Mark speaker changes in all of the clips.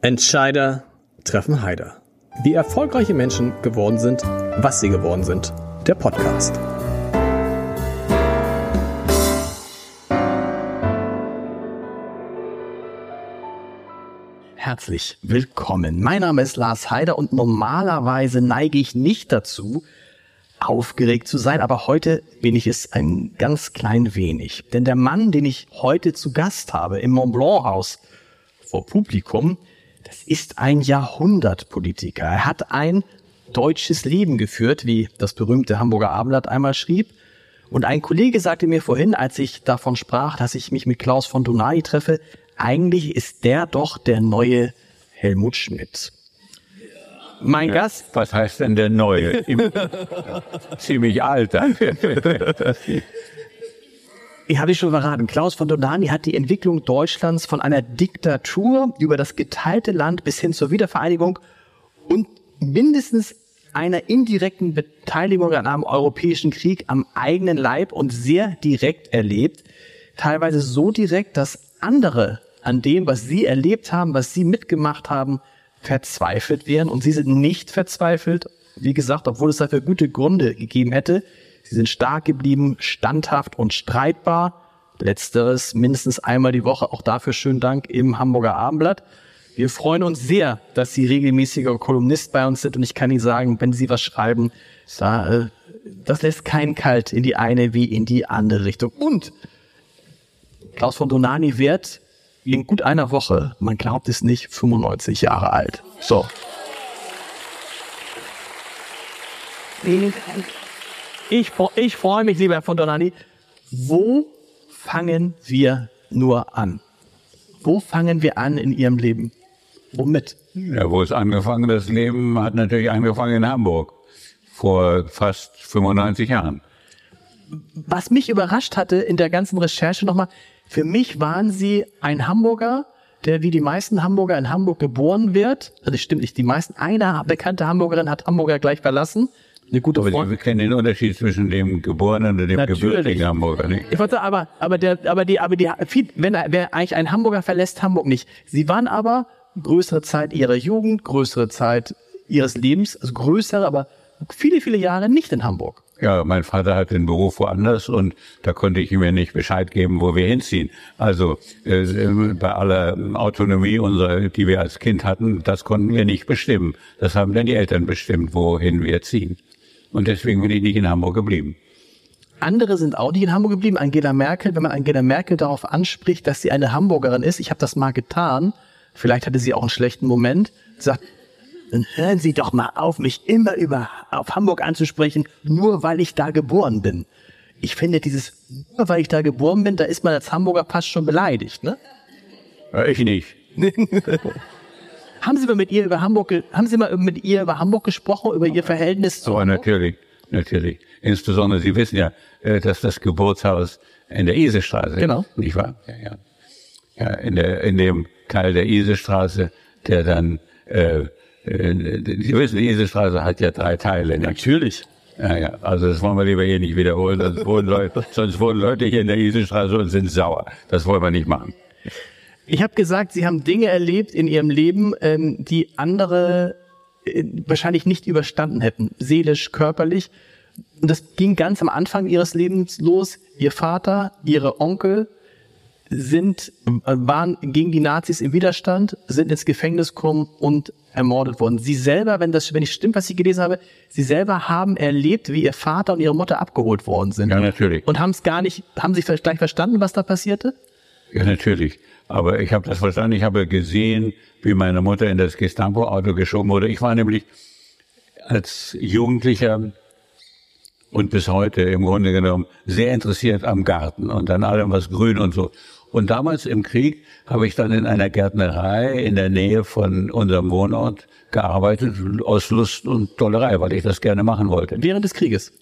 Speaker 1: Entscheider treffen Heider. Wie erfolgreiche Menschen geworden sind, was sie geworden sind. Der Podcast. Herzlich willkommen. Mein Name ist Lars Heider und normalerweise neige ich nicht dazu, aufgeregt zu sein, aber heute bin ich es ein ganz klein wenig. Denn der Mann, den ich heute zu Gast habe im Mont Blanc Haus vor Publikum, das ist ein Jahrhundertpolitiker. Er hat ein deutsches Leben geführt, wie das berühmte Hamburger Abendblatt einmal schrieb. Und ein Kollege sagte mir vorhin, als ich davon sprach, dass ich mich mit Klaus von Donai treffe, eigentlich ist der doch der neue Helmut Schmidt. Mein
Speaker 2: Ja,
Speaker 1: Gast,
Speaker 2: Was heißt denn der Neue? Ziemlich alt.
Speaker 1: ich habe ich schon verraten, Klaus von Donani hat die Entwicklung Deutschlands von einer Diktatur über das geteilte Land bis hin zur Wiedervereinigung und mindestens einer indirekten Beteiligung an einem europäischen Krieg am eigenen Leib und sehr direkt erlebt. Teilweise so direkt, dass andere an dem, was sie erlebt haben, was sie mitgemacht haben, verzweifelt wären. Und sie sind nicht verzweifelt. Wie gesagt, obwohl es dafür gute Gründe gegeben hätte. Sie sind stark geblieben, standhaft und streitbar. Letzteres mindestens einmal die Woche. Auch dafür schönen Dank im Hamburger Abendblatt. Wir freuen uns sehr, dass Sie regelmäßiger Kolumnist bei uns sind und ich kann Ihnen sagen, wenn Sie was schreiben, äh, das lässt keinen kalt in die eine wie in die andere Richtung. Und Klaus von Donani wird in gut einer Woche, man glaubt es nicht, 95 Jahre alt. So. Ich, fre- ich freue mich, lieber Herr von Donani. Wo fangen wir nur an? Wo fangen wir an in Ihrem Leben? Womit?
Speaker 2: Ja, wo es angefangen, das Leben hat natürlich angefangen in Hamburg. Vor fast 95 Jahren.
Speaker 1: Was mich überrascht hatte in der ganzen Recherche nochmal, für mich waren Sie ein Hamburger, der wie die meisten Hamburger in Hamburg geboren wird. Also das stimmt nicht, die meisten. Eine bekannte Hamburgerin hat Hamburger gleich verlassen. Eine gute
Speaker 2: Aber
Speaker 1: Freundin.
Speaker 2: wir kennen den Unterschied zwischen dem geborenen und dem
Speaker 1: Natürlich.
Speaker 2: gebürtigen Hamburger. Nicht?
Speaker 1: Ich wollte sagen, aber, aber der, aber die, aber die, wenn, er- wer eigentlich ein Hamburger verlässt Hamburg nicht. Sie waren aber größere Zeit ihrer Jugend, größere Zeit ihres Lebens, also größere, aber viele, viele Jahre nicht in Hamburg.
Speaker 2: Ja, mein Vater hat den Beruf woanders und da konnte ich ja nicht Bescheid geben, wo wir hinziehen. Also äh, bei aller Autonomie, unserer, die wir als Kind hatten, das konnten wir nicht bestimmen. Das haben dann die Eltern bestimmt, wohin wir ziehen. Und deswegen bin ich nicht in Hamburg geblieben.
Speaker 1: Andere sind auch nicht in Hamburg geblieben. Angela Merkel, wenn man Angela Merkel darauf anspricht, dass sie eine Hamburgerin ist, ich habe das mal getan, vielleicht hatte sie auch einen schlechten Moment, sagt, dann hören Sie doch mal auf, mich immer über auf Hamburg anzusprechen, nur weil ich da geboren bin. Ich finde dieses, nur weil ich da geboren bin, da ist man als Hamburger fast schon beleidigt, ne?
Speaker 2: Ich nicht.
Speaker 1: Haben Sie mal mit ihr über Hamburg, haben Sie mal mit ihr über Hamburg gesprochen, über ihr Verhältnis zu
Speaker 2: Aber
Speaker 1: Hamburg?
Speaker 2: natürlich, natürlich. Insbesondere, Sie wissen ja, äh, dass das Geburtshaus in der Isestraße,
Speaker 1: Genau.
Speaker 2: nicht wahr? Ja, ja. ja in, der, in dem Teil der Isestraße, der dann, äh, äh, Sie wissen, die Isestraße hat ja drei Teile. nicht?
Speaker 1: Natürlich.
Speaker 2: Ja, ja, also das wollen wir lieber hier nicht wiederholen, sonst wohnen Leute, sonst wohnen Leute hier in der Isestraße und sind sauer. Das wollen wir nicht machen.
Speaker 1: Ich habe gesagt, Sie haben Dinge erlebt in Ihrem Leben, ähm, die andere äh, wahrscheinlich nicht überstanden hätten, seelisch, körperlich. Und das ging ganz am Anfang Ihres Lebens los. Ihr Vater, Ihre Onkel sind, äh, waren gegen die Nazis im Widerstand, sind ins Gefängnis gekommen und ermordet worden. Sie selber, wenn das, wenn ich stimmt, was ich gelesen habe, Sie selber haben erlebt, wie Ihr Vater und Ihre Mutter abgeholt worden sind.
Speaker 2: Ja, natürlich.
Speaker 1: Und haben es gar nicht, haben Sie vielleicht gleich verstanden, was da passierte?
Speaker 2: Ja, natürlich. Aber ich habe das verstanden. Ich habe gesehen, wie meine Mutter in das Gestapo-Auto geschoben wurde. Ich war nämlich als Jugendlicher und bis heute im Grunde genommen sehr interessiert am Garten und an allem, was grün und so. Und damals im Krieg habe ich dann in einer Gärtnerei in der Nähe von unserem Wohnort gearbeitet, aus Lust und Tollerei, weil ich das gerne machen wollte.
Speaker 1: Während des Krieges.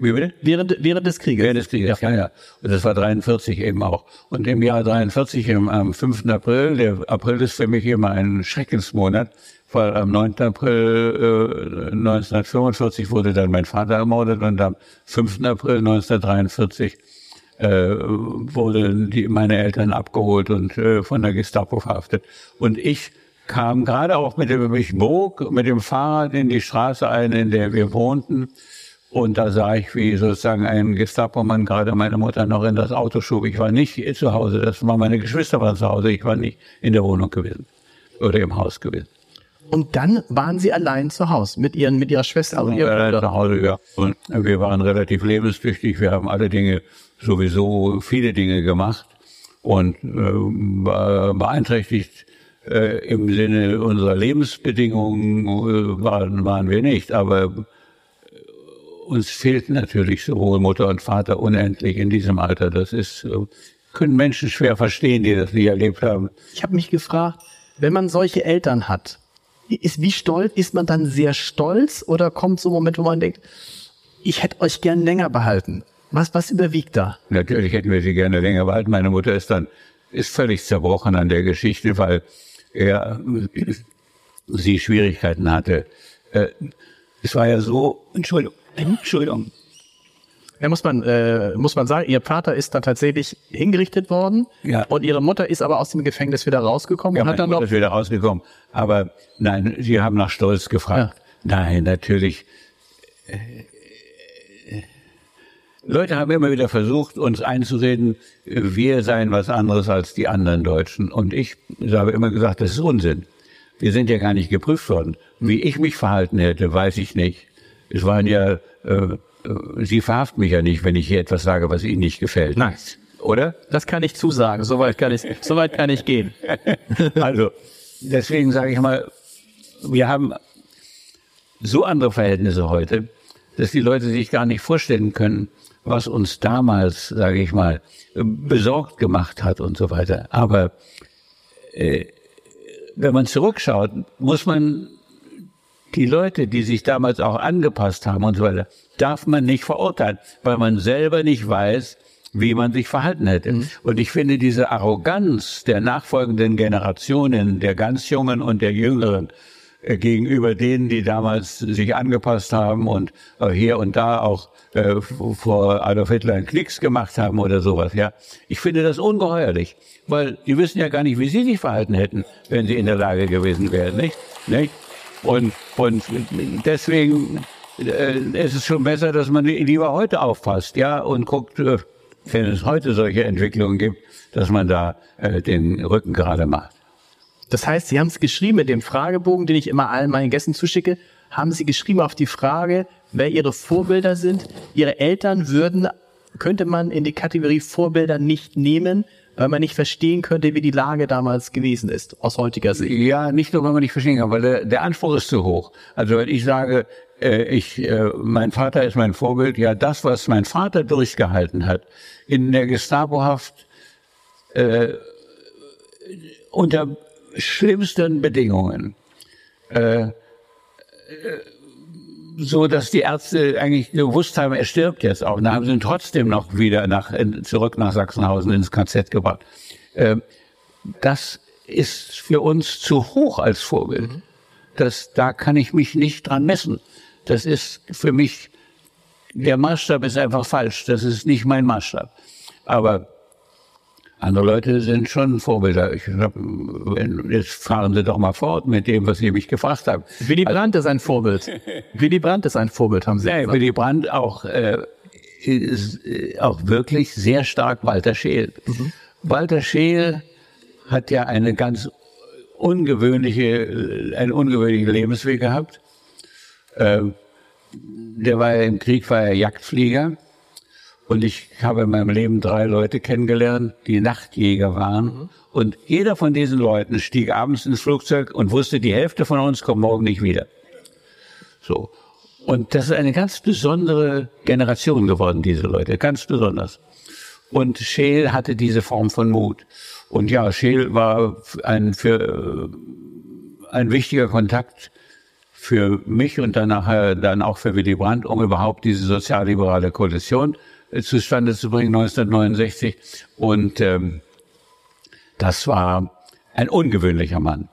Speaker 2: Wie bitte?
Speaker 1: Während, während des Krieges.
Speaker 2: Während des Krieges, ja, ja. Und das war 43 eben auch. Und im Jahr 43, im, am 5. April, der April ist für mich immer ein Schreckensmonat, weil am 9. April äh, 1945 wurde dann mein Vater ermordet und am 5. April 1943 äh, wurden die, meine Eltern abgeholt und äh, von der Gestapo verhaftet. Und ich kam gerade auch mit dem, ich bog mit dem Fahrrad in die Straße ein, in der wir wohnten. Und da sah ich, wie sozusagen ein Gestapo-Mann gerade meine Mutter noch in das Auto schob. Ich war nicht zu Hause, das war meine Geschwister waren zu Hause, ich war nicht in der Wohnung gewesen oder im Haus gewesen.
Speaker 1: Und dann waren Sie allein zu Hause mit Ihren, mit Ihrer Schwester und Ihrem
Speaker 2: Äh,
Speaker 1: Bruder.
Speaker 2: zu Hause, ja. Und wir waren relativ lebenstüchtig. Wir haben alle Dinge, sowieso viele Dinge gemacht. Und äh, be- beeinträchtigt äh, im Sinne unserer Lebensbedingungen äh, waren, waren wir nicht. Aber uns fehlten natürlich sowohl Mutter und Vater unendlich in diesem Alter. Das ist, äh, können Menschen schwer verstehen, die das nicht erlebt haben.
Speaker 1: Ich habe mich gefragt, wenn man solche Eltern hat, ist wie stolz, ist man dann sehr stolz oder kommt so ein Moment, wo man denkt, ich hätte euch gern länger behalten? Was, was überwiegt da?
Speaker 2: Natürlich hätten wir sie gerne länger behalten. Meine Mutter ist dann ist völlig zerbrochen an der Geschichte, weil er äh, sie Schwierigkeiten hatte. Äh, Es war ja so, Entschuldigung, Entschuldigung.
Speaker 1: Ja, muss man, äh, muss man sagen, ihr Vater ist dann tatsächlich hingerichtet worden
Speaker 2: Ja.
Speaker 1: und ihre Mutter ist aber aus dem Gefängnis wieder rausgekommen
Speaker 2: Ja,
Speaker 1: und hat dann
Speaker 2: Mutter
Speaker 1: noch
Speaker 2: ist wieder rausgekommen. Aber nein, Sie haben nach Stolz gefragt. Nein, natürlich. Leute haben immer wieder versucht, uns einzureden, wir seien was anderes als die anderen Deutschen. Und ich habe immer gesagt, das ist Unsinn. Wir sind ja gar nicht geprüft worden. Wie ich mich verhalten hätte, weiß ich nicht. Es waren ja, äh, äh, Sie verhaften mich ja nicht, wenn ich hier etwas sage, was Ihnen nicht gefällt.
Speaker 1: Nein.
Speaker 2: Oder?
Speaker 1: Das kann ich zusagen. Soweit kann ich, soweit kann ich gehen.
Speaker 2: Also, deswegen sage ich mal, wir haben so andere Verhältnisse heute, dass die Leute sich gar nicht vorstellen können, was uns damals, sage ich mal, besorgt gemacht hat und so weiter. Aber äh, wenn man zurückschaut, muss man die Leute, die sich damals auch angepasst haben und so weiter, darf man nicht verurteilen, weil man selber nicht weiß, wie man sich verhalten hätte. Und ich finde diese Arroganz der nachfolgenden Generationen, der ganz Jungen und der Jüngeren, äh, gegenüber denen, die damals sich angepasst haben und äh, hier und da auch äh, vor Adolf Hitler einen Knicks gemacht haben oder sowas, ja. Ich finde das ungeheuerlich, weil die wissen ja gar nicht, wie sie sich verhalten hätten, wenn sie in der Lage gewesen wären, nicht? nicht? Und, und deswegen äh, ist es schon besser, dass man lieber heute aufpasst, ja, und guckt, äh, wenn es heute solche Entwicklungen gibt, dass man da äh, den Rücken gerade macht.
Speaker 1: Das heißt, Sie haben es geschrieben mit dem Fragebogen, den ich immer allen meinen Gästen zuschicke, haben Sie geschrieben auf die Frage, wer Ihre Vorbilder sind. Ihre Eltern würden, könnte man in die Kategorie Vorbilder nicht nehmen, weil man nicht verstehen könnte, wie die Lage damals gewesen ist, aus heutiger Sicht.
Speaker 2: Ja, nicht nur, weil man nicht verstehen kann, weil der, der Anspruch ist zu hoch. Also wenn ich sage, äh, ich, äh, mein Vater ist mein Vorbild, ja, das, was mein Vater durchgehalten hat, in der Gestapohaft, äh, unter schlimmsten Bedingungen, äh, äh, so dass die Ärzte eigentlich gewusst haben, er stirbt jetzt auch. Dann haben sie ihn trotzdem noch wieder nach, zurück nach Sachsenhausen ins KZ gebracht. Äh, das ist für uns zu hoch als Vorbild. Das, da kann ich mich nicht dran messen. Das ist für mich, der Maßstab ist einfach falsch. Das ist nicht mein Maßstab. Aber andere Leute sind schon Vorbilder. Ich hab, jetzt fahren Sie doch mal fort mit dem, was Sie mich gefragt haben.
Speaker 1: Willy Brandt ist ein Vorbild. Willy Brandt ist ein Vorbild, haben Sie
Speaker 2: Ja,
Speaker 1: gesagt.
Speaker 2: Willy Brandt auch, äh, ist, äh, auch wirklich sehr stark Walter Scheel. Walter Scheel hat ja eine ganz ungewöhnliche, äh, einen ungewöhnlichen Lebensweg gehabt. Ähm, der war ja im Krieg, war er Jagdflieger. Und ich habe in meinem Leben drei Leute kennengelernt, die Nachtjäger waren. Und jeder von diesen Leuten stieg abends ins Flugzeug und wusste, die Hälfte von uns kommt morgen nicht wieder. So. Und das ist eine ganz besondere Generation geworden, diese Leute, ganz besonders. Und Scheel hatte diese Form von Mut. Und ja, Scheel war ein, für, äh, ein wichtiger Kontakt für mich und dann nachher dann auch für Willy Brandt, um überhaupt diese sozialliberale Koalition zustande zu bringen 1969. Und ähm, das war ein ungewöhnlicher Mann.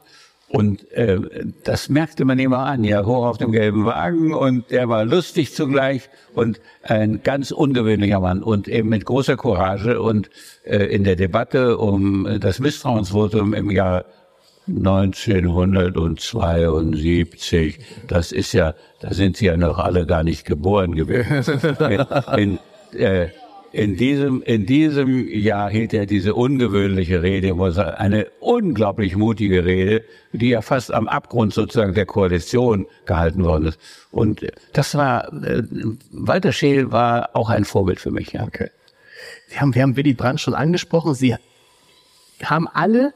Speaker 2: Und äh, das merkte man immer an, ja, hoch auf dem gelben Wagen und er war lustig zugleich und ein ganz ungewöhnlicher Mann und eben mit großer Courage und äh, in der Debatte um das Misstrauensvotum im Jahr 1972. Das ist ja, da sind Sie ja noch alle gar nicht geboren gewesen. in, äh, in diesem, in diesem Jahr hielt er diese ungewöhnliche Rede, eine unglaublich mutige Rede, die ja fast am Abgrund sozusagen der Koalition gehalten worden ist. Und das war, äh, Walter Scheel war auch ein Vorbild für mich, ja. Okay.
Speaker 1: Sie haben, wir haben Willy Brandt schon angesprochen. Sie haben alle,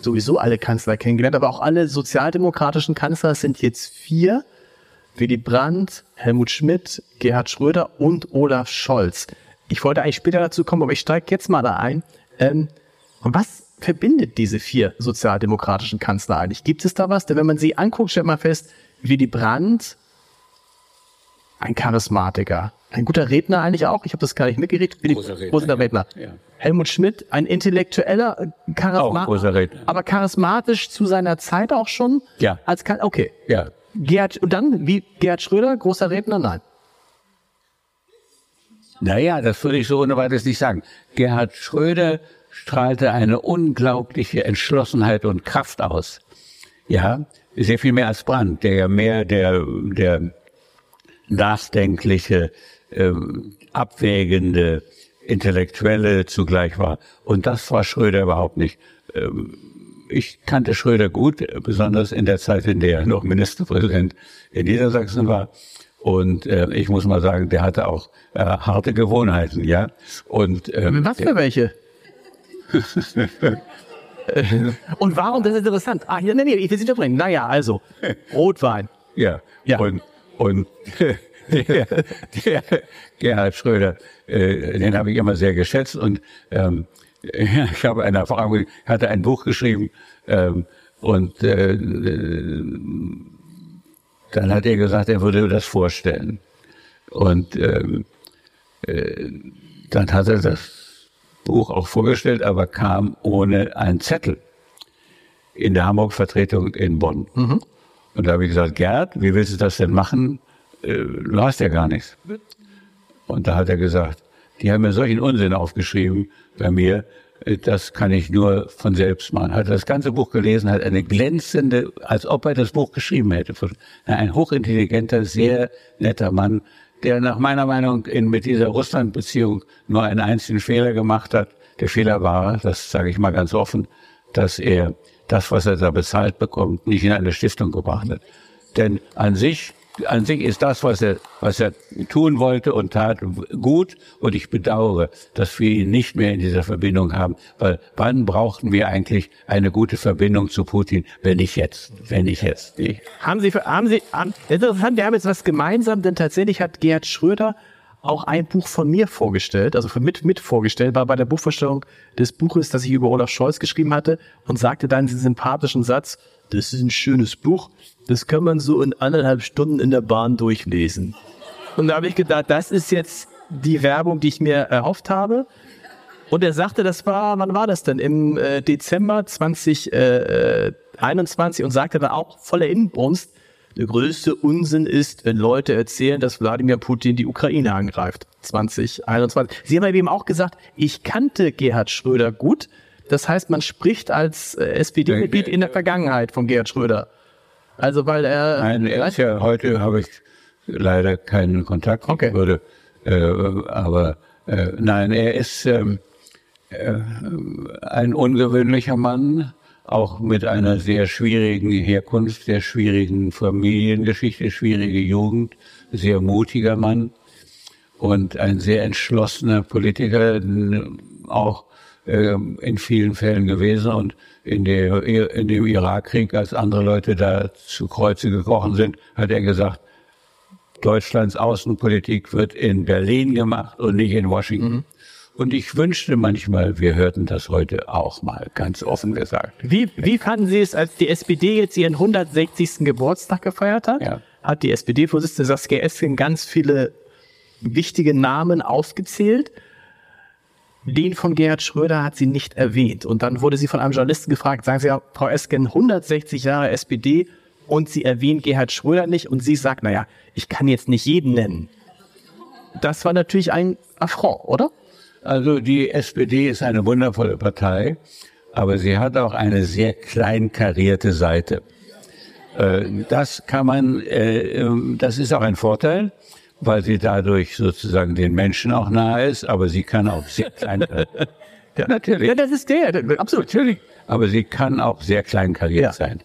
Speaker 1: sowieso alle Kanzler kennengelernt, aber auch alle sozialdemokratischen Kanzler sind jetzt vier. Willy Brandt, Helmut Schmidt, Gerhard Schröder und Olaf Scholz. Ich wollte eigentlich später dazu kommen, aber ich steige jetzt mal da ein. Ähm, was verbindet diese vier sozialdemokratischen Kanzler eigentlich? Gibt es da was? Denn wenn man sie anguckt, stellt man fest, Willy Brandt, ein Charismatiker, ein guter Redner eigentlich auch. Ich habe das gar nicht mitgeredet. Großer Redner. Großer Redner. Ja. Helmut Schmidt, ein intellektueller, Charismatiker, aber charismatisch zu seiner Zeit auch schon.
Speaker 2: Ja.
Speaker 1: Als okay. Ja. Gerhard, und dann wie Gerhard Schröder, großer Redner? Nein.
Speaker 2: Naja, das würde ich so ohne weiteres nicht sagen. Gerhard Schröder strahlte eine unglaubliche Entschlossenheit und Kraft aus. Ja, sehr viel mehr als Brandt, der ja mehr der, der nachdenkliche, äh, abwägende, intellektuelle zugleich war. Und das war Schröder überhaupt nicht. Ähm, ich kannte Schröder gut, besonders in der Zeit, in der er noch Ministerpräsident in Niedersachsen war. Und äh, ich muss mal sagen, der hatte auch äh, harte Gewohnheiten, ja. Und
Speaker 1: ähm, was für welche? Und warum? Das ist interessant. Ah, nee, nee, ich will Sie unterbrechen. Naja, also Rotwein.
Speaker 2: Ja. ja. Und und der, der Gerhard Schröder, äh, den habe ich immer sehr geschätzt und ähm, ich habe eine Erfahrung, hatte ein Buch geschrieben ähm, und äh, dann hat er gesagt, er würde das vorstellen. Und ähm, äh, dann hat er das Buch auch vorgestellt, aber kam ohne einen Zettel in der Hamburg-Vertretung in Bonn. Mhm. Und da habe ich gesagt, Gerd, wie willst du das denn machen? Äh, du hast ja gar nichts. Und da hat er gesagt, die haben mir solchen Unsinn aufgeschrieben bei mir, das kann ich nur von selbst machen. Hat das ganze Buch gelesen, hat eine glänzende, als ob er das Buch geschrieben hätte. Ein hochintelligenter, sehr netter Mann, der nach meiner Meinung in, mit dieser Russland-Beziehung nur einen einzigen Fehler gemacht hat. Der Fehler war, das sage ich mal ganz offen, dass er das, was er da bezahlt bekommt, nicht in eine Stiftung gebracht hat. Denn an sich an sich ist das, was er, was er tun wollte und tat, gut. Und ich bedauere, dass wir ihn nicht mehr in dieser Verbindung haben. Weil wann brauchten wir eigentlich eine gute Verbindung zu Putin, wenn nicht jetzt? Wenn nicht jetzt.
Speaker 1: Ich haben Sie, haben Sie, haben, interessant, wir haben jetzt was gemeinsam, denn tatsächlich hat Gerhard Schröder auch ein Buch von mir vorgestellt, also mit, mit vorgestellt, war bei der Buchvorstellung des Buches, das ich über Olaf Scholz geschrieben hatte und sagte dann diesen sympathischen Satz, das ist ein schönes Buch, das kann man so in anderthalb Stunden in der Bahn durchlesen. Und da habe ich gedacht, das ist jetzt die Werbung, die ich mir erhofft habe. Und er sagte, das war, wann war das denn? Im äh, Dezember 2021 äh, und sagte dann auch voller Inbrunst, der größte Unsinn ist, wenn Leute erzählen, dass Wladimir Putin die Ukraine angreift. 2021. Sie haben eben auch gesagt, ich kannte Gerhard Schröder gut. Das heißt, man spricht als äh, SPD-Mitglied in der Vergangenheit von Gerhard Schröder. Also weil er.
Speaker 2: Nein, er ist ja heute habe ich leider keinen Kontakt. Okay. Würde, äh, aber äh, nein, er ist ähm, äh, ein ungewöhnlicher Mann, auch mit einer sehr schwierigen Herkunft, sehr schwierigen Familiengeschichte, schwierige Jugend, sehr mutiger Mann und ein sehr entschlossener Politiker, auch in vielen Fällen gewesen und in, der, in dem Irakkrieg, als andere Leute da zu Kreuze gekrochen sind, hat er gesagt, Deutschlands Außenpolitik wird in Berlin gemacht und nicht in Washington. Mhm. Und ich wünschte manchmal, wir hörten das heute auch mal, ganz offen gesagt.
Speaker 1: Wie, wie fanden Sie es, als die SPD jetzt ihren 160. Geburtstag gefeiert hat? Ja. Hat die SPD-Vorsitzende Saskia Esken ganz viele wichtige Namen aufgezählt. Den von Gerhard Schröder hat sie nicht erwähnt. Und dann wurde sie von einem Journalisten gefragt, sagen Sie ja, Frau Esken, 160 Jahre SPD und sie erwähnt Gerhard Schröder nicht und sie sagt, naja, ich kann jetzt nicht jeden nennen. Das war natürlich ein Affront, oder?
Speaker 2: Also die SPD ist eine wundervolle Partei, aber sie hat auch eine sehr kleinkarierte Seite. Äh, das kann man, äh, ähm, das ist auch ein Vorteil, weil sie dadurch sozusagen den Menschen auch nahe ist, aber sie kann auch sehr klein.
Speaker 1: ja, natürlich. Ja, das ist der, absolut. Natürlich.
Speaker 2: Aber sie kann auch sehr kleinkariert ja. sein.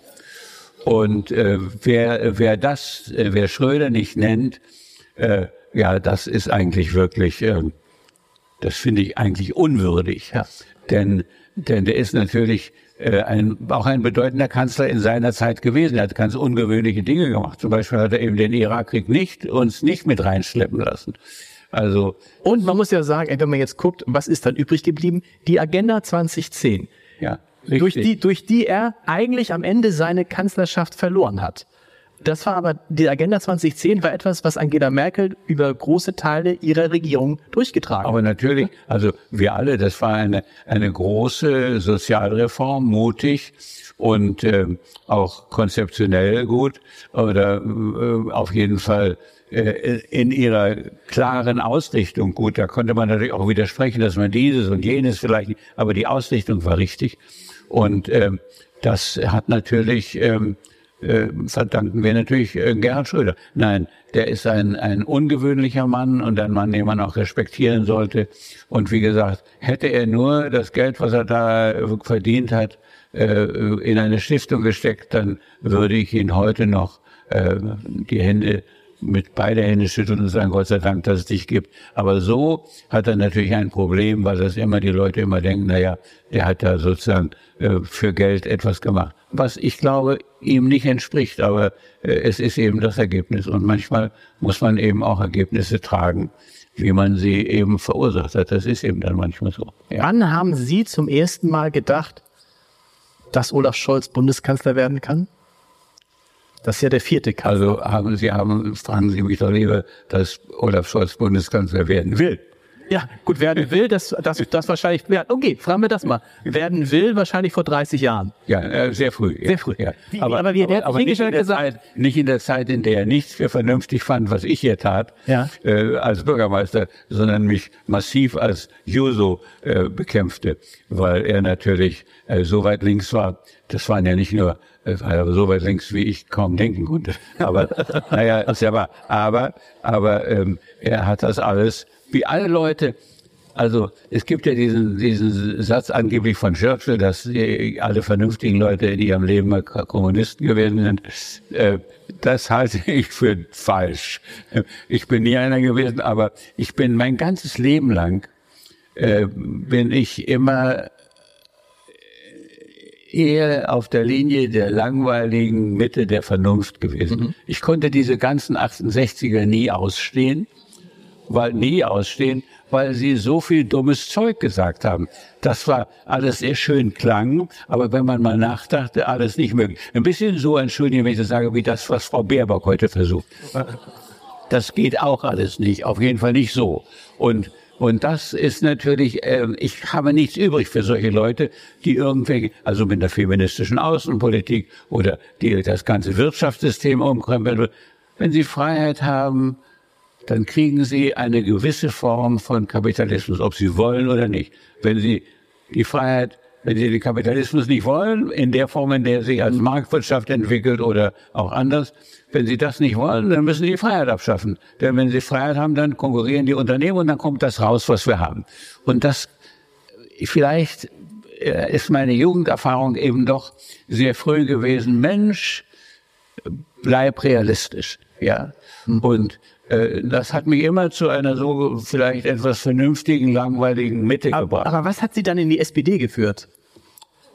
Speaker 2: Und äh, wer, wer das, äh, wer Schröder nicht nennt, äh, ja, das ist eigentlich wirklich, äh, das finde ich eigentlich unwürdig. Ja. Denn, denn der ist natürlich äh, ein, auch ein bedeutender Kanzler in seiner Zeit gewesen. Er hat ganz ungewöhnliche Dinge gemacht. Zum Beispiel hat er eben den Irakkrieg nicht, uns nicht mit reinschleppen lassen. Also.
Speaker 1: Und man muss ja sagen, wenn man jetzt guckt, was ist dann übrig geblieben? Die Agenda 2010. Ja. Richtig. Durch die, durch die er eigentlich am Ende seine Kanzlerschaft verloren hat. Das war aber, die Agenda 2010 war etwas, was Angela Merkel über große Teile ihrer Regierung durchgetragen hat.
Speaker 2: Aber natürlich, also wir alle, das war eine, eine große Sozialreform, mutig und äh, auch konzeptionell gut oder äh, auf jeden Fall äh, in ihrer klaren Ausrichtung gut. Da konnte man natürlich auch widersprechen, dass man dieses und jenes vielleicht, aber die Ausrichtung war richtig. Und äh, das hat natürlich ähm, äh, verdanken wir natürlich äh, Gerhard Schröder. Nein, der ist ein, ein ungewöhnlicher Mann und ein Mann, den man auch respektieren sollte. Und wie gesagt, hätte er nur das Geld, was er da äh, verdient hat, äh, in eine Stiftung gesteckt, dann würde ich ihn heute noch äh, die Hände mit beide Hände schütteln und sagen, Gott sei Dank, dass es dich gibt. Aber so hat er natürlich ein Problem, weil das immer die Leute immer denken, naja, der hat da sozusagen äh, für Geld etwas gemacht was ich glaube ihm nicht entspricht, aber äh, es ist eben das Ergebnis und manchmal muss man eben auch Ergebnisse tragen, wie man sie eben verursacht hat. Das ist eben dann manchmal so.
Speaker 1: Ja. Wann haben Sie zum ersten Mal gedacht, dass Olaf Scholz Bundeskanzler werden kann? Das ist ja der vierte
Speaker 2: Kanzler. Also haben Sie haben, fragen Sie mich doch lieber, dass Olaf Scholz Bundeskanzler werden will.
Speaker 1: Ja, gut, werden will, das, das, das wahrscheinlich, ja, okay, fragen wir das mal. Werden will, wahrscheinlich vor 30 Jahren.
Speaker 2: Ja, äh, sehr früh.
Speaker 1: Sehr früh.
Speaker 2: Ja. Wie, aber, aber, wie, aber, aber nicht, in der Zeit, nicht in der Zeit, in der er nichts für vernünftig fand, was ich hier tat, ja. äh, als Bürgermeister, sondern mich massiv als Juso äh, bekämpfte, weil er natürlich äh, so weit links war. Das waren ja nicht nur aber so weit links, wie ich kaum denken konnte. Aber naja, ist ja wahr. Aber, aber ähm, er hat das alles wie alle Leute, also es gibt ja diesen, diesen Satz angeblich von Churchill, dass alle vernünftigen Leute in ihrem Leben mal Kommunisten gewesen sind. Äh, das halte ich für falsch. Ich bin nie einer gewesen, aber ich bin mein ganzes Leben lang, äh, bin ich immer eher auf der Linie der langweiligen Mitte der Vernunft gewesen. Mhm. Ich konnte diese ganzen 68er nie ausstehen weil nie ausstehen, weil sie so viel dummes Zeug gesagt haben. Das war alles sehr schön klang, aber wenn man mal nachdachte, alles nicht möglich. Ein bisschen so, entschuldigen, wenn ich das sage, wie das, was Frau Baerbock heute versucht. Das geht auch alles nicht, auf jeden Fall nicht so. Und und das ist natürlich, äh, ich habe nichts übrig für solche Leute, die irgendwelche, also mit der feministischen Außenpolitik oder die das ganze Wirtschaftssystem umkrempeln. Wenn sie Freiheit haben, dann kriegen sie eine gewisse Form von Kapitalismus, ob sie wollen oder nicht. Wenn sie die Freiheit, wenn sie den Kapitalismus nicht wollen, in der Form, in der sich als Marktwirtschaft entwickelt oder auch anders, wenn sie das nicht wollen, dann müssen sie die Freiheit abschaffen. Denn wenn sie Freiheit haben, dann konkurrieren die Unternehmen und dann kommt das raus, was wir haben. Und das vielleicht äh, ist meine Jugenderfahrung eben doch sehr früh gewesen. Mensch, bleib realistisch, ja. Und äh, das hat mich immer zu einer so vielleicht etwas vernünftigen, langweiligen Mitte
Speaker 1: aber,
Speaker 2: gebracht.
Speaker 1: Aber was hat Sie dann in die SPD geführt?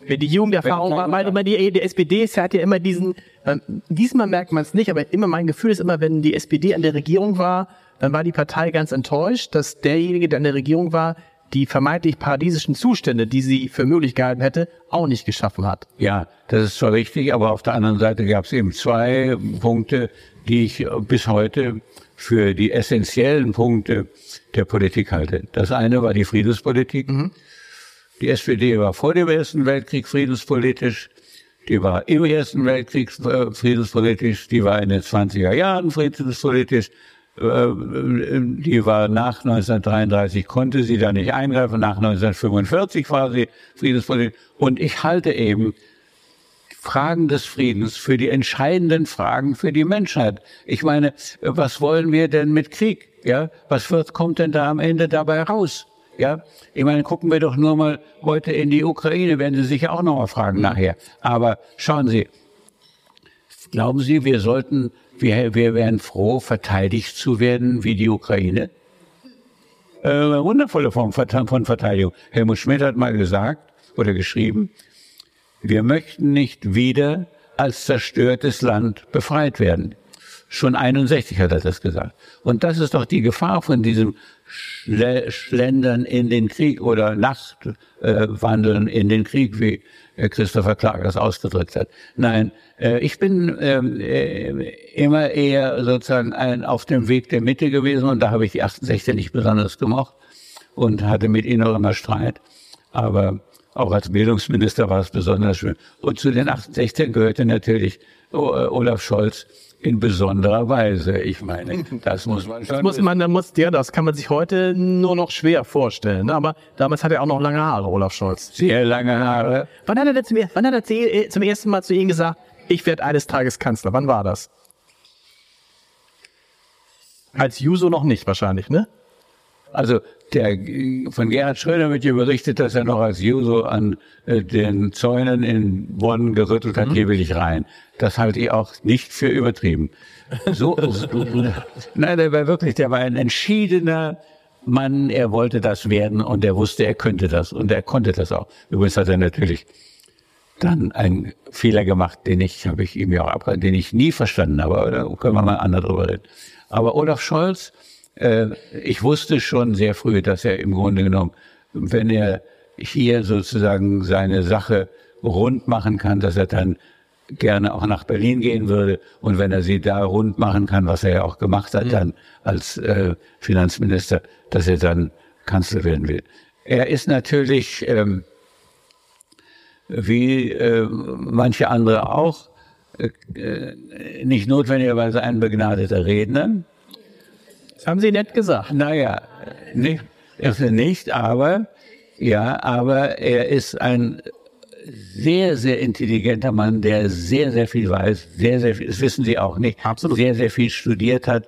Speaker 1: Wenn die Jugenderfahrung war, meine immer die, die SPD ist, hat ja immer diesen, äh, diesmal merkt man es nicht, aber immer mein Gefühl ist immer, wenn die SPD an der Regierung war, dann war die Partei ganz enttäuscht, dass derjenige, der an der Regierung war, die vermeintlich paradiesischen Zustände, die sie für möglich gehalten hätte, auch nicht geschaffen hat.
Speaker 2: Ja, das ist zwar richtig, aber auf der anderen Seite gab es eben zwei Punkte, die ich bis heute für die essentiellen Punkte der Politik halte. Das eine war die Friedenspolitik. Mhm. Die SPD war vor dem Ersten Weltkrieg friedenspolitisch. Die war im Ersten Weltkrieg äh, friedenspolitisch. Die war in den 20er Jahren friedenspolitisch. äh, die war nach 1933, konnte sie da nicht eingreifen, nach 1945 war sie Friedenspolitik. Und ich halte eben Fragen des Friedens für die entscheidenden Fragen für die Menschheit. Ich meine, was wollen wir denn mit Krieg? Ja, was wird, kommt denn da am Ende dabei raus? Ja, ich meine, gucken wir doch nur mal heute in die Ukraine, werden Sie sicher auch noch mal fragen nachher. Aber schauen Sie, glauben Sie, wir sollten, wir, wir wären froh, verteidigt zu werden wie die Ukraine? Äh, wundervolle Form von Verteidigung. Helmut Schmidt hat mal gesagt oder geschrieben, wir möchten nicht wieder als zerstörtes Land befreit werden. Schon 61 hat er das gesagt. Und das ist doch die Gefahr von diesem Schle Schlendern in den Krieg oder Nachtwandeln äh, in den Krieg, wie äh, Christopher Clark das ausgedrückt hat. Nein, äh, ich bin ähm, äh, immer eher sozusagen ein, auf dem Weg der Mitte gewesen und da habe ich die 68 nicht besonders gemocht und hatte mit ihnen auch immer Streit. Aber auch als Bildungsminister war es besonders schön. Und zu den 68 gehörte natürlich äh, Olaf Scholz, in besonderer Weise. Ich meine, das muss man schon.
Speaker 1: Das muss man, muss, ja, das kann man sich heute nur noch schwer vorstellen. Ne? Aber damals hat er auch noch lange Haare, Olaf Scholz.
Speaker 2: Sehr lange Haare.
Speaker 1: Wann hat er zum, wann hat er äh, zum ersten Mal zu Ihnen gesagt, ich werde eines Tages Kanzler? Wann war das? Als Juso noch nicht wahrscheinlich, ne?
Speaker 2: Also der, von Gerhard Schröder wird hier berichtet, dass er noch als Juso an äh, den Zäunen in Bonn gerüttelt hat, mhm. hier will ich rein. Das halte ich auch nicht für übertrieben. So, nein, der war wirklich, der war ein entschiedener Mann, er wollte das werden und er wusste, er könnte das und er konnte das auch. Übrigens hat er natürlich dann einen Fehler gemacht, den ich, habe ich ihm ja auch abgehört, den ich nie verstanden habe, aber da können wir mal anders drüber reden. Aber Olaf Scholz, äh, ich wusste schon sehr früh, dass er im Grunde genommen, wenn er hier sozusagen seine Sache rund machen kann, dass er dann gerne auch nach Berlin gehen würde und wenn er sie da rund machen kann, was er ja auch gemacht hat, mhm. dann als äh, Finanzminister, dass er dann Kanzler werden will. Er ist natürlich ähm, wie äh, manche andere auch äh, äh nicht notwendigerweise ein begnadeter Redner,
Speaker 1: das haben Sie nett gesagt.
Speaker 2: Naja, nicht, ist er nicht, aber, ja, aber er ist ein sehr, sehr intelligenter Mann, der sehr, sehr viel weiß, sehr, sehr viel, das wissen Sie auch nicht, Absolut. sehr, sehr viel studiert hat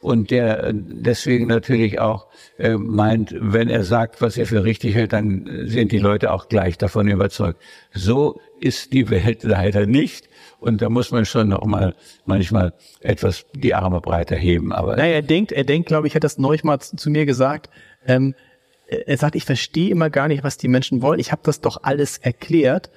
Speaker 2: und der deswegen natürlich auch äh, meint, wenn er sagt, was er für richtig hält, dann sind die Leute auch gleich davon überzeugt. So ist die Welt leider nicht. Und da muss man schon noch mal manchmal etwas die Arme breiter heben. Aber
Speaker 1: naja, er denkt, er denkt, glaube ich, hat das neulich mal zu, mir gesagt. Ähm, er sagt, ich verstehe immer gar nicht, was die Menschen wollen. Ich habe das doch alles erklärt.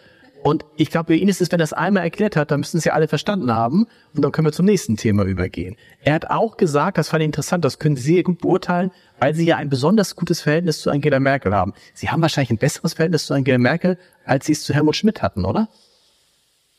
Speaker 1: Und ich glaube, für ihn ist es, wenn er es einmal erklärt hat, dann müssen ja alle verstanden haben. Und dann können wir zum nächsten Thema übergehen. Er hat auch gesagt, das fand ich interessant, das können Sie sehr gut beurteilen, weil Sie ja ein besonders gutes Verhältnis zu Angela Merkel haben. Sie haben wahrscheinlich ein besseres Verhältnis zu Angela Merkel, als Sie es zu Helmut Schmidt hatten, oder?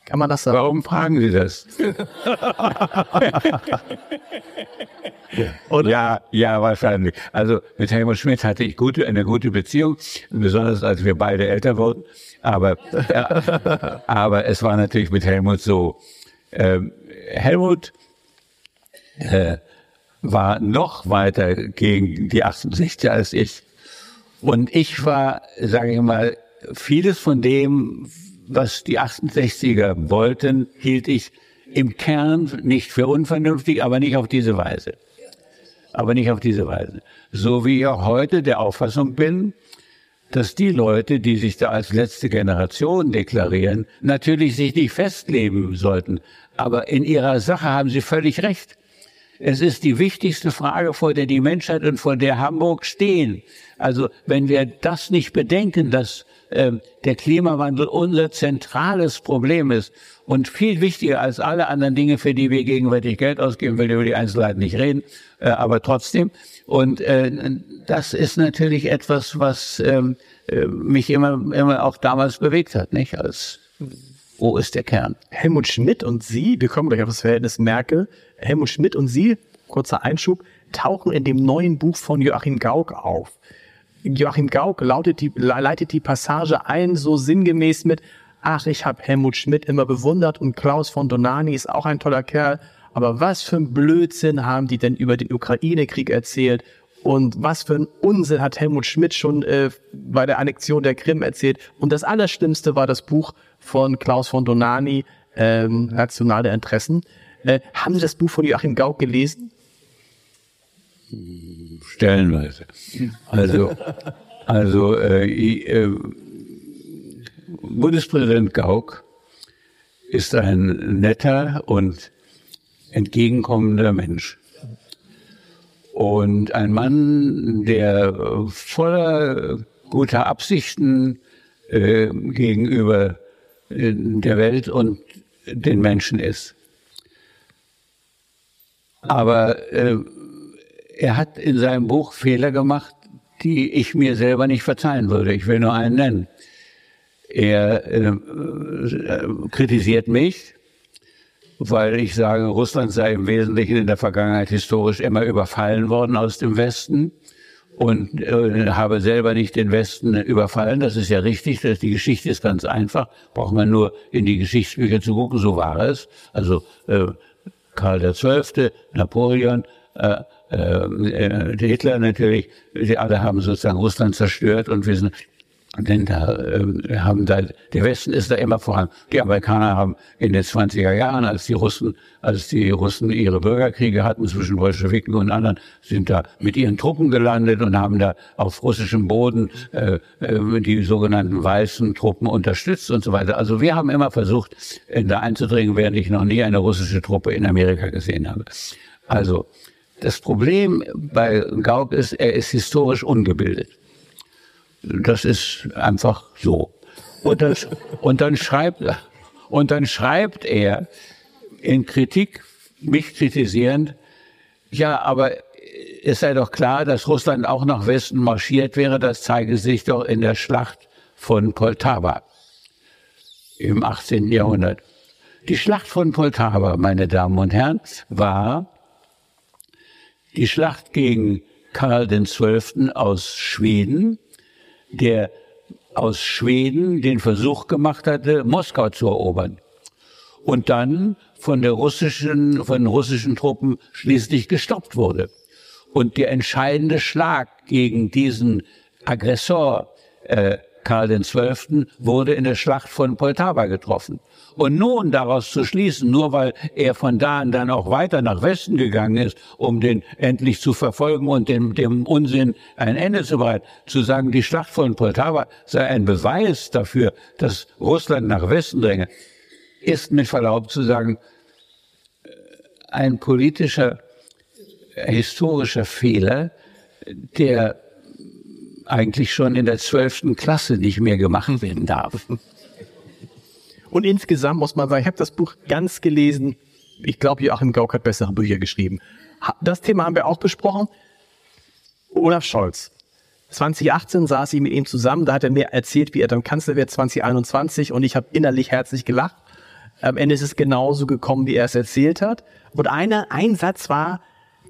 Speaker 1: Kann man das sagen?
Speaker 2: Warum fragen Sie das? ja, ja, wahrscheinlich. Also mit Helmut Schmidt hatte ich gute, eine gute Beziehung, besonders als wir beide älter wurden. Aber, äh, aber es war natürlich mit Helmut so. Ähm, Helmut äh, war noch weiter gegen die 68 als ich. Und ich war, sage ich mal, vieles von dem, was die 68er wollten, hielt ich im Kern nicht für unvernünftig, aber nicht auf diese Weise. Aber nicht auf diese Weise. So wie ich auch heute der Auffassung bin, dass die Leute, die sich da als letzte Generation deklarieren, natürlich sich nicht festleben sollten. Aber in ihrer Sache haben sie völlig recht. Es ist die wichtigste Frage, vor der die Menschheit und vor der Hamburg stehen. Also wenn wir das nicht bedenken, dass äh, der Klimawandel unser zentrales Problem ist und viel wichtiger als alle anderen Dinge, für die wir gegenwärtig Geld ausgeben, will über die Einzelheiten nicht reden, äh, aber trotzdem. Und äh, das ist natürlich etwas, was ähm, äh, mich immer, immer auch damals bewegt hat, nicht? Als wo ist der Kern?
Speaker 1: Helmut Schmidt und Sie, wir kommen gleich auf das Verhältnis Merkel. Helmut Schmidt und Sie, kurzer Einschub, tauchen in dem neuen Buch von Joachim Gauck auf. Joachim Gauck lautet die, leitet die Passage ein, so sinngemäß mit, ach, ich habe Helmut Schmidt immer bewundert und Klaus von Donani ist auch ein toller Kerl, aber was für ein Blödsinn haben die denn über den Ukraine-Krieg erzählt? Und was für ein Unsinn hat Helmut Schmidt schon äh, bei der Annexion der Krim erzählt? Und das Allerschlimmste war das Buch von Klaus von Donani, ähm, Nationale Interessen. Äh, haben Sie das Buch von Joachim Gauck gelesen?
Speaker 2: Stellenweise. Also, also äh, äh, Bundespräsident Gauck ist ein netter und entgegenkommender Mensch. Und ein Mann, der voller guter Absichten äh, gegenüber äh, der Welt und den Menschen ist. Aber äh, er hat in seinem Buch Fehler gemacht, die ich mir selber nicht verzeihen würde. Ich will nur einen nennen. Er äh, kritisiert mich, weil ich sage, Russland sei im Wesentlichen in der Vergangenheit historisch immer überfallen worden aus dem Westen und äh, habe selber nicht den Westen überfallen. Das ist ja richtig, dass die Geschichte ist ganz einfach. Braucht man nur in die Geschichtsbücher zu gucken, so war es. Also äh, Karl XII., Napoleon, äh, äh, Hitler natürlich, sie alle haben sozusagen Russland zerstört und wir sind denn da äh, haben da, der Westen ist da immer voran. Die Amerikaner haben in den 20er Jahren, als die Russen, als die Russen ihre Bürgerkriege hatten zwischen Bolschewiken und anderen, sind da mit ihren Truppen gelandet und haben da auf russischem Boden äh, äh, die sogenannten weißen Truppen unterstützt und so weiter. Also wir haben immer versucht, da einzudringen, während ich noch nie eine russische Truppe in Amerika gesehen habe. Also das Problem bei Gauck ist, er ist historisch ungebildet. Das ist einfach so. Und, das, und dann schreibt und dann schreibt er in Kritik, mich kritisierend, ja, aber es sei doch klar, dass Russland auch nach Westen marschiert wäre. Das zeige sich doch in der Schlacht von Poltava im 18. Jahrhundert. Die Schlacht von Poltava, meine Damen und Herren, war die Schlacht gegen Karl XII. aus Schweden, der aus Schweden den Versuch gemacht hatte, Moskau zu erobern. Und dann von der russischen, von russischen Truppen schließlich gestoppt wurde. Und der entscheidende Schlag gegen diesen Aggressor äh, Karl XII. wurde in der Schlacht von Poltava getroffen. Und nun daraus zu schließen, nur weil er von da an dann auch weiter nach Westen gegangen ist, um den endlich zu verfolgen und dem, dem Unsinn ein Ende zu bereiten, zu sagen, die Schlacht von Poltava sei ein Beweis dafür, dass Russland nach Westen dränge, ist mit Verlaub zu sagen, ein politischer, historischer Fehler, der eigentlich schon in der zwölften Klasse nicht mehr gemacht werden darf.
Speaker 1: Und insgesamt muss man sagen, ich habe das Buch ganz gelesen. Ich glaube, Joachim Gauck hat bessere Bücher geschrieben. Das Thema haben wir auch besprochen. Olaf Scholz. 2018 saß ich mit ihm zusammen, da hat er mir erzählt, wie er dann Kanzler wird 2021 und ich habe innerlich herzlich gelacht. Am Ende ist es genauso gekommen, wie er es erzählt hat. Und einer, ein Satz war,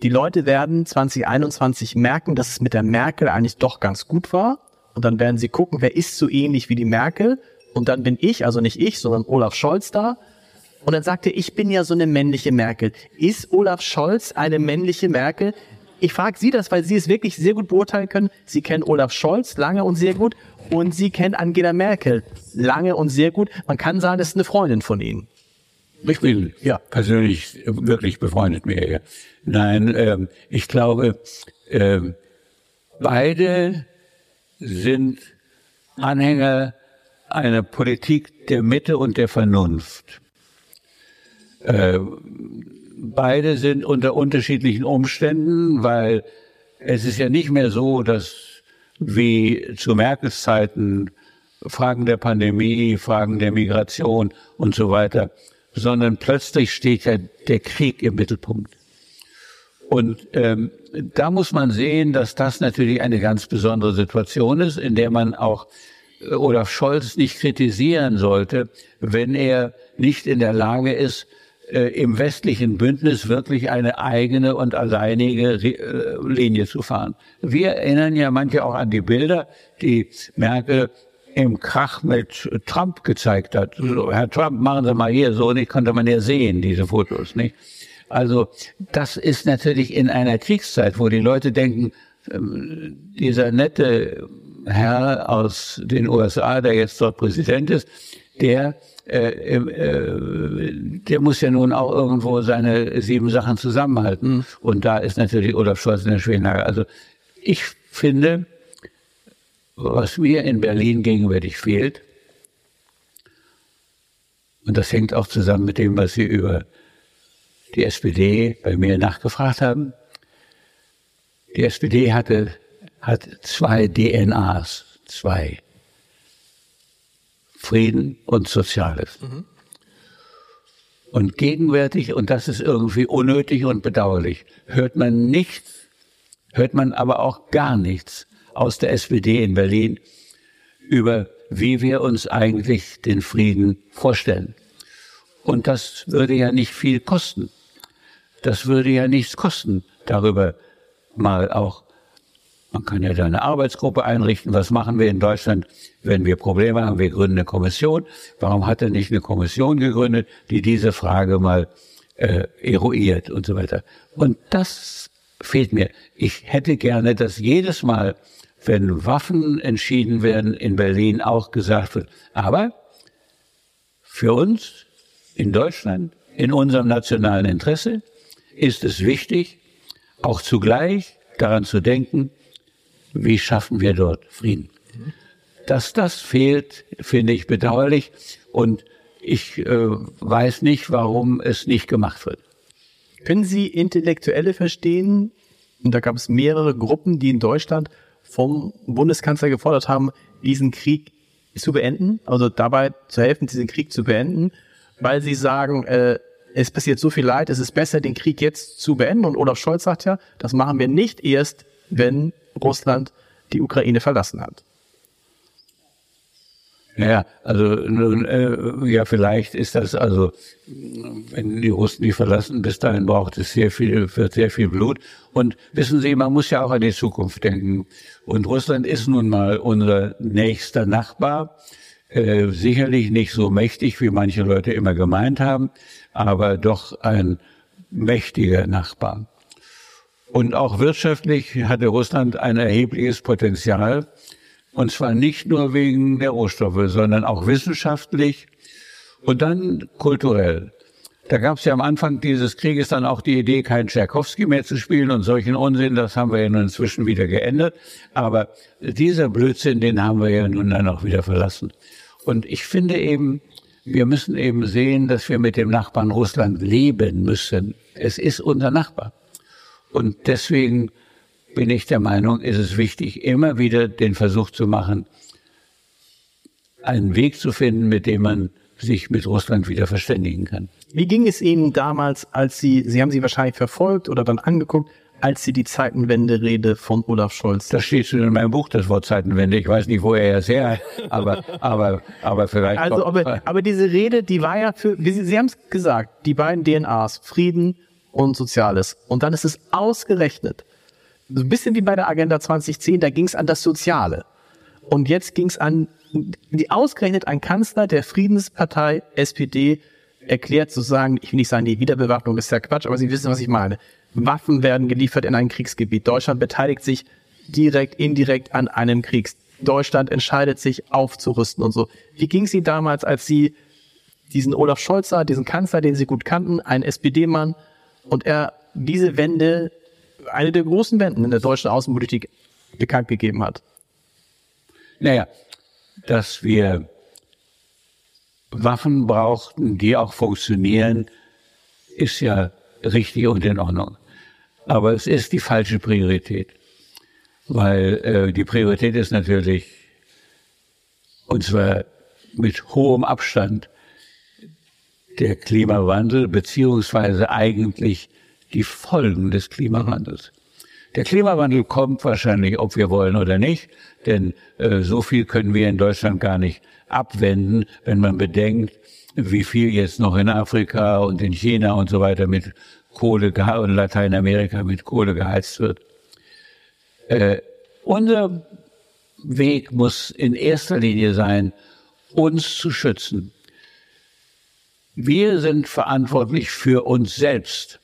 Speaker 1: die Leute werden 2021 merken, dass es mit der Merkel eigentlich doch ganz gut war. Und dann werden sie gucken, wer ist so ähnlich wie die Merkel. Und dann bin ich, also nicht ich, sondern Olaf Scholz da. Und dann sagte ich bin ja so eine männliche Merkel. Ist Olaf Scholz eine männliche Merkel? Ich frage Sie das, weil Sie es wirklich sehr gut beurteilen können. Sie kennen Olaf Scholz lange und sehr gut und Sie kennen Angela Merkel lange und sehr gut. Man kann sagen, das ist eine Freundin von Ihnen.
Speaker 2: Ich bin ja persönlich wirklich befreundet mit ihr. Nein, ähm, ich glaube, ähm, beide sind Anhänger einer Politik der Mitte und der Vernunft. Äh, beide sind unter unterschiedlichen Umständen, weil es ist ja nicht mehr so, dass wie zu Merkels Zeiten Fragen der Pandemie, Fragen der Migration und so weiter sondern plötzlich steht ja der Krieg im Mittelpunkt. Und ähm, da muss man sehen, dass das natürlich eine ganz besondere Situation ist, in der man auch äh, Olaf Scholz nicht kritisieren sollte, wenn er nicht in der Lage ist, äh, im westlichen Bündnis wirklich eine eigene und alleinige äh, Linie zu fahren. Wir erinnern ja manche auch an die Bilder, die Merkel im Krach mit Trump gezeigt hat. So, Herr Trump, machen Sie mal hier so, nicht konnte man ja sehen, diese Fotos, nicht? Also das ist natürlich in einer Kriegszeit, wo die Leute denken, ähm, dieser nette Herr aus den USA, der jetzt dort Präsident ist, der äh, äh, der muss ja nun auch irgendwo seine sieben Sachen zusammenhalten. Mhm. Und da ist natürlich Olaf Scholz in der schweren Lage. Also ich finde, was mir in Berlin gegenwärtig fehlt, und das hängt auch zusammen mit dem, was Sie über die SPD bei mir nachgefragt haben. Die SPD hatte, hat zwei DNAs, zwei. Frieden und Soziales. Mhm. Und gegenwärtig, und das ist irgendwie unnötig und bedauerlich, hört man nichts, hört man aber auch gar nichts aus der SPD in Berlin über, wie wir uns eigentlich den Frieden vorstellen. Und das würde ja nicht viel kosten. Das würde ja nichts kosten, darüber mal auch man kann ja da eine Arbeitsgruppe einrichten. Was machen wir in Deutschland, wenn wir Probleme haben? Wir gründen eine Kommission. Warum hat er nicht eine Kommission gegründet, die diese Frage mal äh, eruiert und so weiter? Und das fehlt mir. Ich hätte gerne, dass jedes Mal, wenn Waffen entschieden werden, in Berlin auch gesagt wird, aber für uns in Deutschland, in unserem nationalen Interesse, ist es wichtig, auch zugleich daran zu denken, wie schaffen wir dort Frieden? Dass das fehlt, finde ich bedauerlich und ich äh, weiß nicht, warum es nicht gemacht wird.
Speaker 1: Können Sie Intellektuelle verstehen? Und da gab es mehrere Gruppen, die in Deutschland vom Bundeskanzler gefordert haben, diesen Krieg zu beenden, also dabei zu helfen, diesen Krieg zu beenden, weil sie sagen, äh, es passiert so viel Leid, es ist besser, den Krieg jetzt zu beenden. Und Olaf Scholz sagt ja, das machen wir nicht erst, wenn Russland die Ukraine verlassen hat.
Speaker 2: Naja, also äh, ja, vielleicht ist das also, wenn die Russen die verlassen, bis dahin braucht es sehr viel, wird sehr viel Blut. Und wissen Sie, man muss ja auch an die Zukunft denken. Und Russland ist nun mal unser nächster Nachbar. Äh, sicherlich nicht so mächtig, wie manche Leute immer gemeint haben, aber doch ein mächtiger Nachbar. Und auch wirtschaftlich hatte Russland ein erhebliches Potenzial. Und zwar nicht nur wegen der Rohstoffe, sondern auch wissenschaftlich und dann kulturell. Da gab es ja am Anfang dieses Krieges dann auch die Idee, keinen Tschaikowski mehr zu spielen und solchen Unsinn. Das haben wir ja nun inzwischen wieder geändert. Aber dieser Blödsinn, den haben wir ja nun dann auch wieder verlassen. Und ich finde eben, wir müssen eben sehen, dass wir mit dem Nachbarn Russland leben müssen. Es ist unser Nachbar. Und deswegen bin ich der Meinung, ist es wichtig, immer wieder den Versuch zu machen, einen Weg zu finden, mit dem man sich mit Russland wieder verständigen kann.
Speaker 1: Wie ging es Ihnen damals, als Sie, Sie haben sie wahrscheinlich verfolgt oder dann angeguckt, als Sie die Zeitenwende-Rede von Olaf Scholz?
Speaker 2: Das steht schon in meinem Buch, das Wort Zeitenwende. Ich weiß nicht, wo er es her, aber, aber, aber vielleicht.
Speaker 1: Also, aber, aber diese Rede, die war ja für, Sie, Sie haben es gesagt, die beiden DNAs, Frieden und Soziales. Und dann ist es ausgerechnet, so ein bisschen wie bei der Agenda 2010, da ging es an das Soziale. Und jetzt ging es an, die ausgerechnet ein Kanzler der Friedenspartei SPD erklärt sozusagen, ich will nicht sagen, die Wiederbewaffnung ist ja Quatsch, aber Sie wissen, was ich meine. Waffen werden geliefert in ein Kriegsgebiet. Deutschland beteiligt sich direkt, indirekt an einem Krieg. Deutschland entscheidet sich aufzurüsten und so. Wie ging es Ihnen damals, als Sie diesen Olaf Scholz sah, diesen Kanzler, den Sie gut kannten, einen SPD-Mann, und er diese Wende, eine der großen Wenden in der deutschen Außenpolitik bekannt gegeben hat.
Speaker 2: Naja, dass wir Waffen brauchten, die auch funktionieren, ist ja richtig und in Ordnung. Aber es ist die falsche Priorität. Weil äh, die Priorität ist natürlich, und zwar mit hohem Abstand, der Klimawandel beziehungsweise eigentlich die Folgen des Klimawandels. Der Klimawandel kommt wahrscheinlich, ob wir wollen oder nicht, denn äh, so viel können wir in Deutschland gar nicht abwenden, wenn man bedenkt, wie viel jetzt noch in Afrika und in China und so weiter mit Kohle und Lateinamerika mit Kohle geheizt wird. Äh, unser Weg muss in erster Linie sein, uns zu schützen wir sind verantwortlich für uns selbst.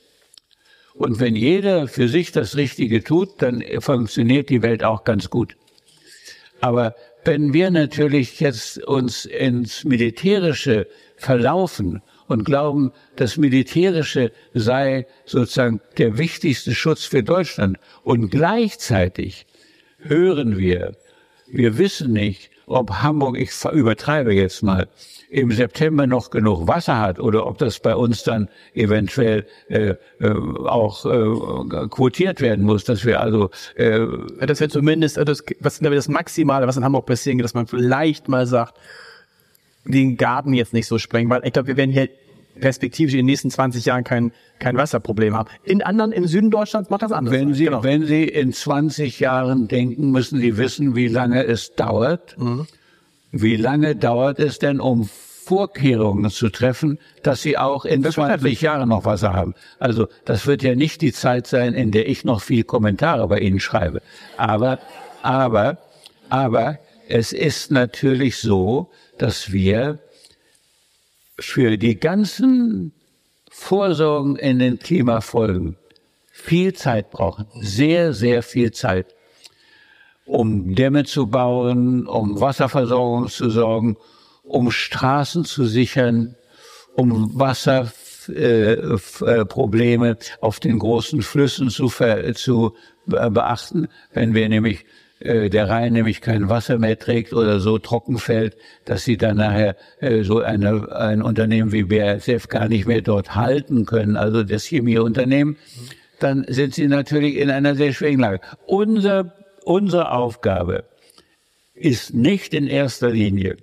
Speaker 2: Und wenn jeder für sich das Richtige tut, dann funktioniert die Welt auch ganz gut. Aber wenn wir natürlich jetzt uns ins Militärische verlaufen und glauben, das Militärische sei sozusagen der wichtigste Schutz für Deutschland und gleichzeitig hören wir, wir wissen nicht, ob Hamburg, ich übertreibe jetzt mal, im September noch genug Wasser hat oder ob das bei uns dann eventuell äh, äh, auch äh, quotiert werden muss, dass wir also
Speaker 1: äh, das wäre zumindest äh, das, was das Maximale, was in Hamburg passieren geht, dass man vielleicht mal sagt, den Garten jetzt nicht so sprengen, weil ich glaube, wir werden hier perspektivisch in den nächsten 20 Jahren kein, kein Wasserproblem haben. In anderen, im Süden Deutschlands macht das anders.
Speaker 2: Wenn Sie, genau. wenn Sie in 20 Jahren denken, müssen Sie wissen, wie lange es dauert. Mhm wie lange dauert es denn, um Vorkehrungen zu treffen, dass Sie auch in 20 Jahren noch Wasser haben? Also das wird ja nicht die Zeit sein, in der ich noch viel Kommentare bei Ihnen schreibe. Aber, aber, aber es ist natürlich so, dass wir für die ganzen Vorsorgen in den Klimafolgen viel Zeit brauchen. Sehr, sehr viel Zeit um Dämme zu bauen, um Wasserversorgung zu sorgen, um Straßen zu sichern, um Wasserprobleme äh, auf den großen Flüssen zu, zu beachten, wenn wir nämlich äh, der Rhein nämlich kein Wasser mehr trägt oder so trocken fällt, dass sie dann nachher äh, so eine, ein Unternehmen wie BASF gar nicht mehr dort halten können, also das Chemieunternehmen, dann sind sie natürlich in einer sehr schwierigen Lage. Unser Unsere Aufgabe ist nicht in erster Linie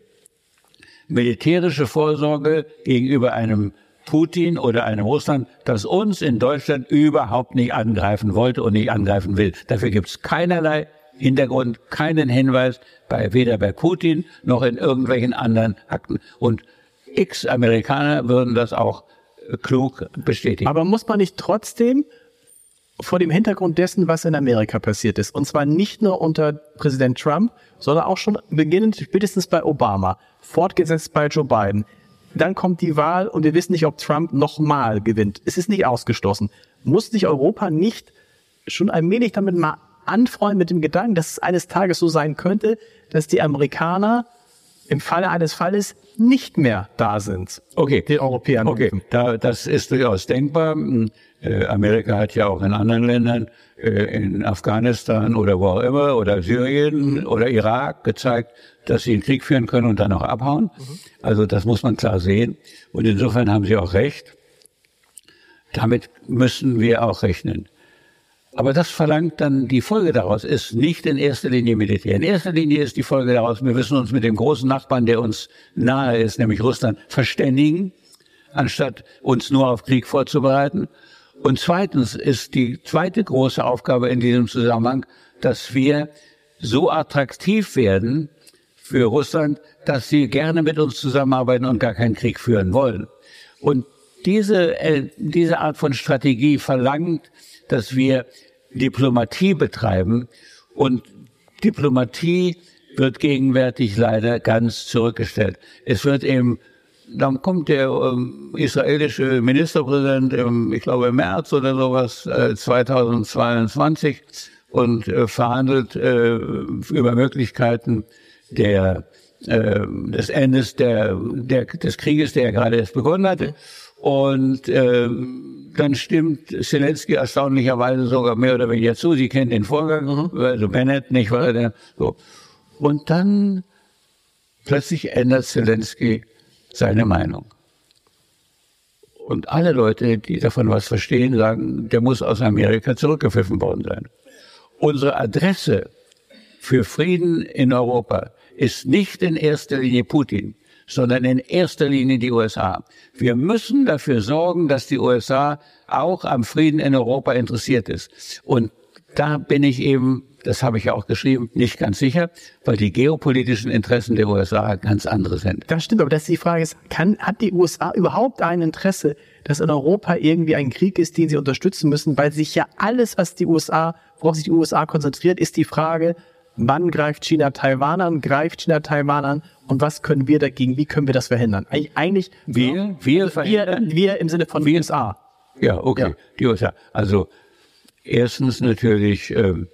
Speaker 2: militärische Vorsorge gegenüber einem Putin oder einem Russland, das uns in Deutschland überhaupt nicht angreifen wollte und nicht angreifen will. Dafür gibt es keinerlei Hintergrund, keinen Hinweis, bei, weder bei Putin noch in irgendwelchen anderen Akten. Und x Amerikaner würden das auch klug bestätigen.
Speaker 1: Aber muss man nicht trotzdem vor dem Hintergrund dessen, was in Amerika passiert ist. Und zwar nicht nur unter Präsident Trump, sondern auch schon beginnend spätestens bei Obama, fortgesetzt bei Joe Biden. Dann kommt die Wahl und wir wissen nicht, ob Trump nochmal gewinnt. Es ist nicht ausgeschlossen. Muss sich Europa nicht schon allmählich damit mal anfreunden mit dem Gedanken, dass es eines Tages so sein könnte, dass die Amerikaner im Falle eines Falles nicht mehr da sind.
Speaker 2: Okay. Den Europäern. Okay. Da, das ist durchaus denkbar. Äh, Amerika hat ja auch in anderen Ländern, äh, in Afghanistan oder wo auch immer, oder Syrien oder Irak gezeigt, dass sie einen Krieg führen können und dann auch abhauen. Mhm. Also das muss man klar sehen. Und insofern haben Sie auch recht. Damit müssen wir auch rechnen. Aber das verlangt dann, die Folge daraus ist nicht in erster Linie Militär. In erster Linie ist die Folge daraus, wir müssen uns mit dem großen Nachbarn, der uns nahe ist, nämlich Russland, verständigen, anstatt uns nur auf Krieg vorzubereiten. Und zweitens ist die zweite große Aufgabe in diesem Zusammenhang, dass wir so attraktiv werden für Russland, dass sie gerne mit uns zusammenarbeiten und gar keinen Krieg führen wollen. Und diese, äh, diese Art von Strategie verlangt, dass wir Diplomatie betreiben und Diplomatie wird gegenwärtig leider ganz zurückgestellt. Es wird eben dann kommt der ähm, israelische Ministerpräsident, im, ich glaube im März oder sowas, äh, 2022 und äh, verhandelt äh, über Möglichkeiten der äh, des Endes der, der des Krieges, der ja gerade erst begonnen hatte. Und äh, dann stimmt Zelensky erstaunlicherweise sogar mehr oder weniger zu. Sie kennt den Vorgang, mhm. also Bennett nicht, weil er so. Und dann plötzlich ändert Zelensky seine Meinung. Und alle Leute, die davon was verstehen, sagen, der muss aus Amerika zurückgepfiffen worden sein. Unsere Adresse für Frieden in Europa ist nicht in erster Linie Putin, sondern in erster Linie die USA. Wir müssen dafür sorgen, dass die USA auch am Frieden in Europa interessiert ist. Und da bin ich eben das habe ich ja auch geschrieben, nicht ganz sicher, weil die geopolitischen Interessen der USA ganz andere sind.
Speaker 1: Das stimmt, aber das ist die Frage ist, kann, hat die USA überhaupt ein Interesse, dass in Europa irgendwie ein Krieg ist, den sie unterstützen müssen, weil sich ja alles, was die USA, worauf sich die USA konzentriert, ist die Frage, wann greift China Taiwan an, greift China Taiwan an und was können wir dagegen, wie können wir das verhindern? Eigentlich,
Speaker 2: wir, wir,
Speaker 1: wir, wir im Sinne von
Speaker 2: wir,
Speaker 1: USA.
Speaker 2: Ja, okay,
Speaker 1: Ja.
Speaker 2: die USA. Also erstens natürlich ähm,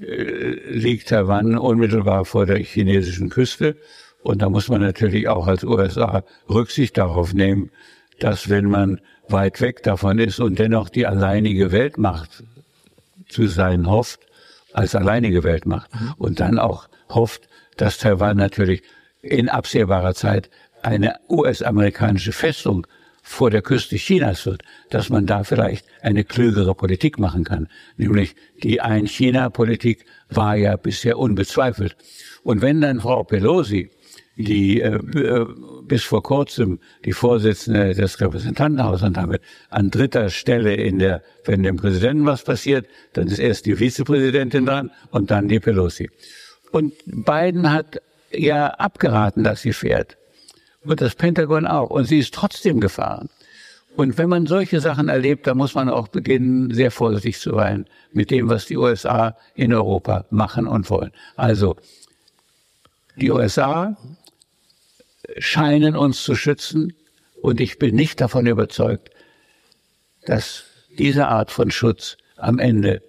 Speaker 2: äh, liegt Taiwan unmittelbar vor der chinesischen Küste und da muss man natürlich auch als USA Rücksicht darauf nehmen, dass wenn man weit weg davon ist und dennoch die alleinige Weltmacht zu sein hofft, als alleinige Weltmacht und dann auch hofft, dass Taiwan natürlich in absehbarer Zeit eine US-amerikanische Festung vor der Küste Chinas wird, dass man da vielleicht eine klügere Politik machen kann. Nämlich die Ein-China-Politik war ja bisher unbezweifelt. Und wenn dann Frau Pelosi, die äh, äh, bis vor kurzem die Vorsitzende des Repräsentantenhauses und damit an dritter Stelle in der, wenn dem Präsidenten was passiert, dann ist erst die Vizepräsidentin dran und dann die Pelosi. Und Biden hat ja abgeraten, dass sie fährt. Und das Pentagon auch. Und sie ist trotzdem gefahren. Und wenn man solche Sachen erlebt, dann muss man auch beginnen, sehr vorsichtig zu sein mit dem, was die USA in Europa machen und wollen. Also, die USA scheinen uns zu schützen und ich bin nicht davon überzeugt, dass diese Art von Schutz am Ende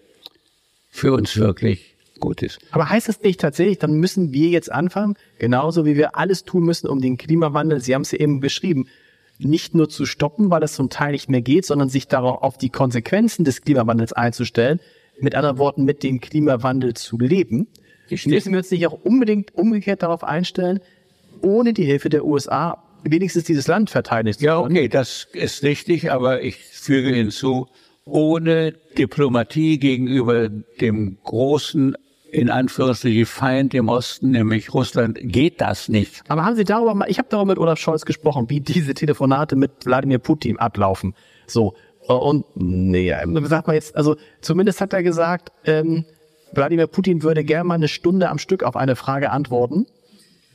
Speaker 2: für uns wirklich gut ist.
Speaker 1: Aber heißt das nicht tatsächlich, dann müssen wir jetzt anfangen, genauso wie wir alles tun müssen, um den Klimawandel, Sie haben es ja eben beschrieben, nicht nur zu stoppen, weil es zum Teil nicht mehr geht, sondern sich darauf auf die Konsequenzen des Klimawandels einzustellen, mit anderen Worten, mit dem Klimawandel zu leben.
Speaker 2: Richtig.
Speaker 1: Müssen wir uns nicht auch unbedingt umgekehrt darauf einstellen, ohne die Hilfe der USA wenigstens dieses Land verteidigen zu
Speaker 2: Ja, okay, das ist richtig, aber ich füge hinzu, ohne Diplomatie gegenüber dem großen, in Anführungsstrichen, Feind im Osten, nämlich Russland, geht das nicht.
Speaker 1: Aber haben Sie darüber mal, ich habe darüber mit Olaf Scholz gesprochen, wie diese Telefonate mit Wladimir Putin ablaufen. So. Und nee, sagt man jetzt, also zumindest hat er gesagt, ähm, Wladimir Putin würde gerne mal eine Stunde am Stück auf eine Frage antworten.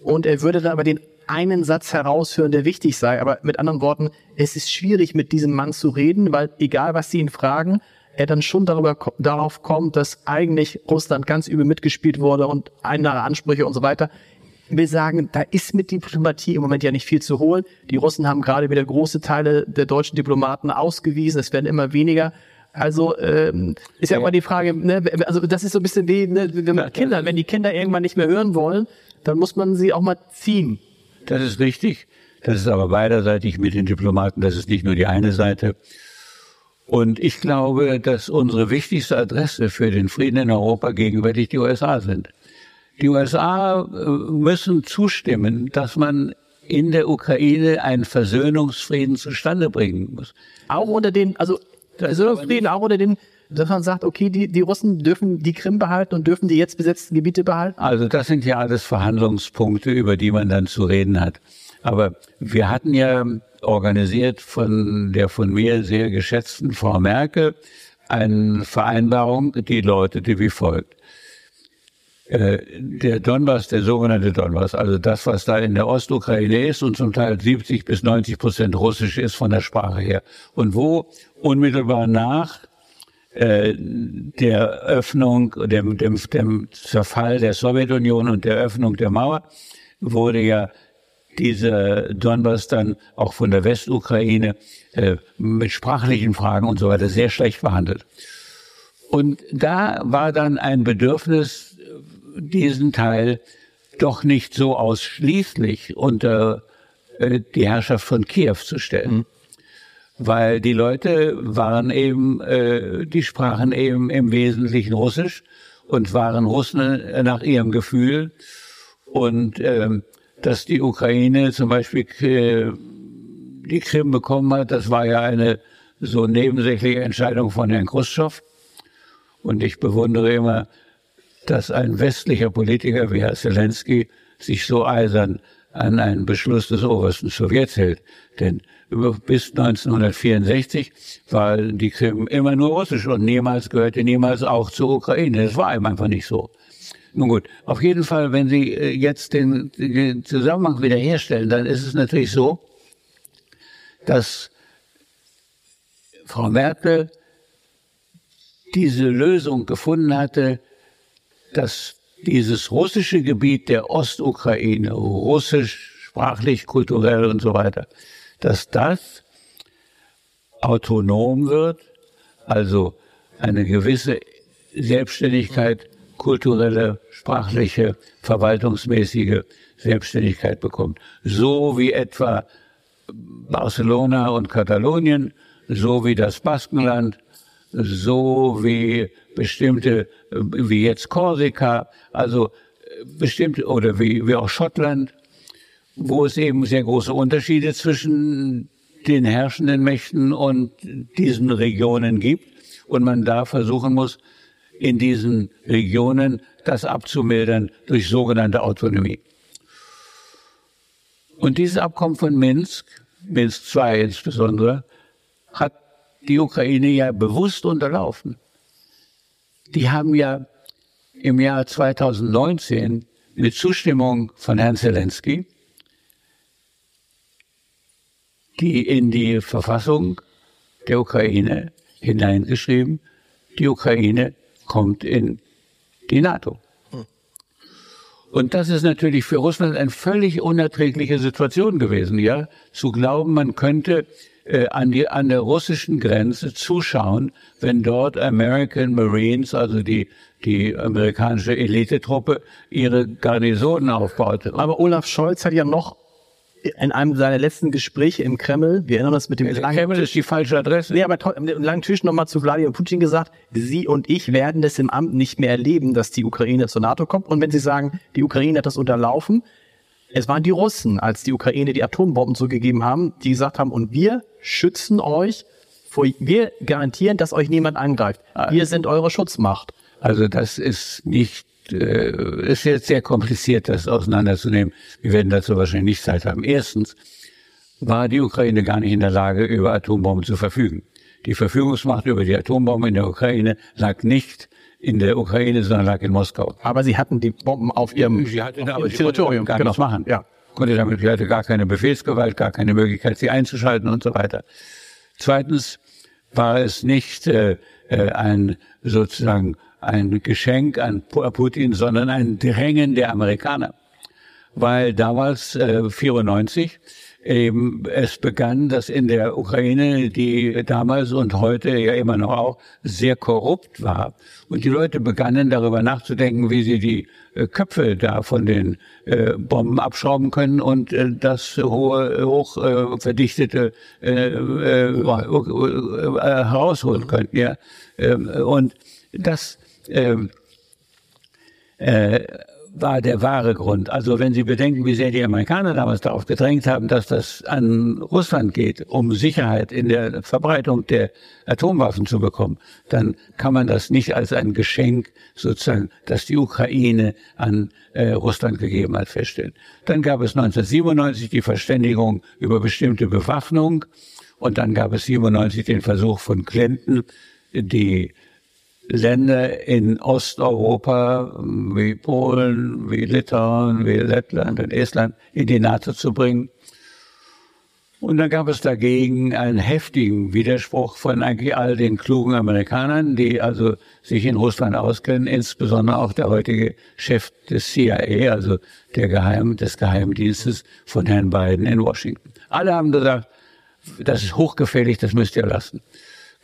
Speaker 1: Und er würde dann aber den einen Satz herausführen, der wichtig sei. Aber mit anderen Worten, es ist schwierig, mit diesem Mann zu reden, weil egal, was sie ihn fragen, er dann schon darüber, darauf kommt, dass eigentlich Russland ganz übel mitgespielt wurde und andere Ansprüche und so weiter. Wir sagen, da ist mit Diplomatie im Moment ja nicht viel zu holen. Die Russen haben gerade wieder große Teile der deutschen Diplomaten ausgewiesen. Es werden immer weniger. Also ähm, ist ja immer die Frage, ne, also das ist so ein bisschen wie ne, wenn man Kinder, wenn die Kinder irgendwann nicht mehr hören wollen, dann muss man sie auch mal ziehen.
Speaker 2: Das ist richtig. Das ist aber beiderseitig mit den Diplomaten. Das ist nicht nur die eine Seite. Und ich glaube, dass unsere wichtigste Adresse für den Frieden in Europa gegenwärtig die USA sind. Die USA äh, müssen zustimmen, dass man in der Ukraine einen Versöhnungsfrieden zustande bringen muss.
Speaker 1: Auch unter den, also Frieden, auch unter den, dass man sagt, okay, die, die Russen dürfen die Krim behalten und dürfen die jetzt besetzten Gebiete behalten.
Speaker 2: Also das sind ja alles Verhandlungspunkte, über die man dann zu reden hat. Aber wir hatten ja organisiert von der von mir sehr geschätzten Frau Merkel eine Vereinbarung, die lautete wie folgt. Äh, Der Donbass, der sogenannte Donbass, also das, was da in der Ostukraine ist und zum Teil 70 bis 90 Prozent russisch ist von der Sprache her. Und wo unmittelbar nach äh, der Öffnung, dem, dem, dem Zerfall der Sowjetunion und der Öffnung der Mauer wurde ja dieser Donbass dann auch von der Westukraine äh, mit sprachlichen Fragen und so weiter sehr schlecht behandelt. Und da war dann ein Bedürfnis, diesen Teil doch nicht so ausschließlich unter äh, die Herrschaft von Kiew zu stellen. Weil die Leute waren eben, äh, die sprachen eben im Wesentlichen Russisch und waren Russen äh, nach ihrem Gefühl. Und ähm, dass die Ukraine zum Beispiel äh, die Krim bekommen hat, das war ja eine so nebensächliche Entscheidung von Herrn Khrushchev. Und ich bewundere immer, dass ein westlicher Politiker wie Herr Zelensky sich so eisern an einen Beschluss des obersten Sowjets hält. Denn bis 1964 war die Krim immer nur russisch und niemals gehörte niemals auch zur Ukraine. Das war ihm einfach nicht so. Nun gut, auf jeden Fall, wenn Sie äh, jetzt den, den Zusammenhang wiederherstellen, dann ist es natürlich so, dass Frau Merkel diese Lösung gefunden hatte, dass dieses russische Gebiet der Ostukraine, russisch, sprachlich, kulturell und so weiter, dass das autonom wird, also eine gewisse Selbstständigkeit, kulturelle, sprachliche, verwaltungsmäßige Selbstständigkeit bekommt. So wie etwa Barcelona und Katalonien, so wie das Baskenland, so wie bestimmte, wie jetzt Korsika, also bestimmte, oder wie, wie auch Schottland, wo es eben sehr große Unterschiede zwischen den herrschenden Mächten und diesen Regionen gibt und man da versuchen muss, in diesen Regionen das abzumildern durch sogenannte Autonomie. Und dieses Abkommen von Minsk, Minsk II insbesondere, hat die Ukraine ja bewusst unterlaufen. Die haben ja im Jahr 2019 mit Zustimmung von Herrn Zelensky die in die Verfassung der Ukraine hineingeschrieben, die Ukraine kommt in die NATO. Und das ist natürlich für Russland eine völlig unerträgliche Situation gewesen, ja, zu glauben, man könnte äh, an, die, an der russischen Grenze zuschauen, wenn dort American Marines, also die, die amerikanische Elitetruppe, ihre Garnisonen aufbaut.
Speaker 1: Aber Olaf Scholz hat ja noch in einem seiner letzten Gespräche im Kreml, wir erinnern uns mit dem
Speaker 2: also langen Kreml ist die falsche Adresse.
Speaker 1: Nee, aber im langen Tisch nochmal zu Wladimir Putin gesagt, Sie und ich werden das im Amt nicht mehr erleben, dass die Ukraine zur NATO kommt. Und wenn Sie sagen, die Ukraine hat das unterlaufen, es waren die Russen, als die Ukraine die Atombomben zugegeben haben, die gesagt haben, und wir schützen euch, vor, wir garantieren, dass euch niemand angreift. Wir sind eure Schutzmacht.
Speaker 2: Also das ist nicht äh, ist jetzt sehr kompliziert, das auseinanderzunehmen. Wir werden dazu wahrscheinlich nicht Zeit haben. Erstens war die Ukraine gar nicht in der Lage, über Atombomben zu verfügen. Die Verfügungsmacht über die Atombomben in der Ukraine lag nicht in der Ukraine, sondern lag in Moskau.
Speaker 1: Aber sie hatten die Bomben auf ihrem,
Speaker 2: sie hatten,
Speaker 1: auf
Speaker 2: aber
Speaker 1: ihrem Territorium
Speaker 2: gar genau. nichts machen. Ja. Konnte damit, sie hatte gar keine Befehlsgewalt, gar keine Möglichkeit, sie einzuschalten und so weiter. Zweitens war es nicht äh, äh ein sozusagen ein Geschenk an Putin, sondern ein Drängen der Amerikaner. Weil damals, äh, 94, eben es begann, dass in der Ukraine, die damals und heute ja immer noch auch sehr korrupt war, und die Leute begannen darüber nachzudenken, wie sie die äh, Köpfe da von den äh, Bomben abschrauben können und äh, das hohe, hoch äh, verdichtete äh, äh, äh, herausholen könnten. Ja? Ähm, und das ähm, äh, war der wahre Grund. Also wenn Sie bedenken, wie sehr die Amerikaner damals darauf gedrängt haben, dass das an Russland geht, um Sicherheit in der Verbreitung der Atomwaffen zu bekommen, dann kann man das nicht als ein Geschenk sozusagen, das die Ukraine an äh, Russland gegeben hat, feststellen. Dann gab es 1997 die Verständigung über bestimmte Bewaffnung und dann gab es 97 den Versuch von Clinton, die Länder in Osteuropa wie Polen, wie Litauen, wie Lettland und Estland in die NATO zu bringen. Und dann gab es dagegen einen heftigen Widerspruch von eigentlich all den klugen Amerikanern, die also sich in Russland auskennen, insbesondere auch der heutige Chef des CIA, also der Geheim, des Geheimdienstes von Herrn Biden in Washington. Alle haben gesagt, das ist hochgefährlich, das müsst ihr lassen.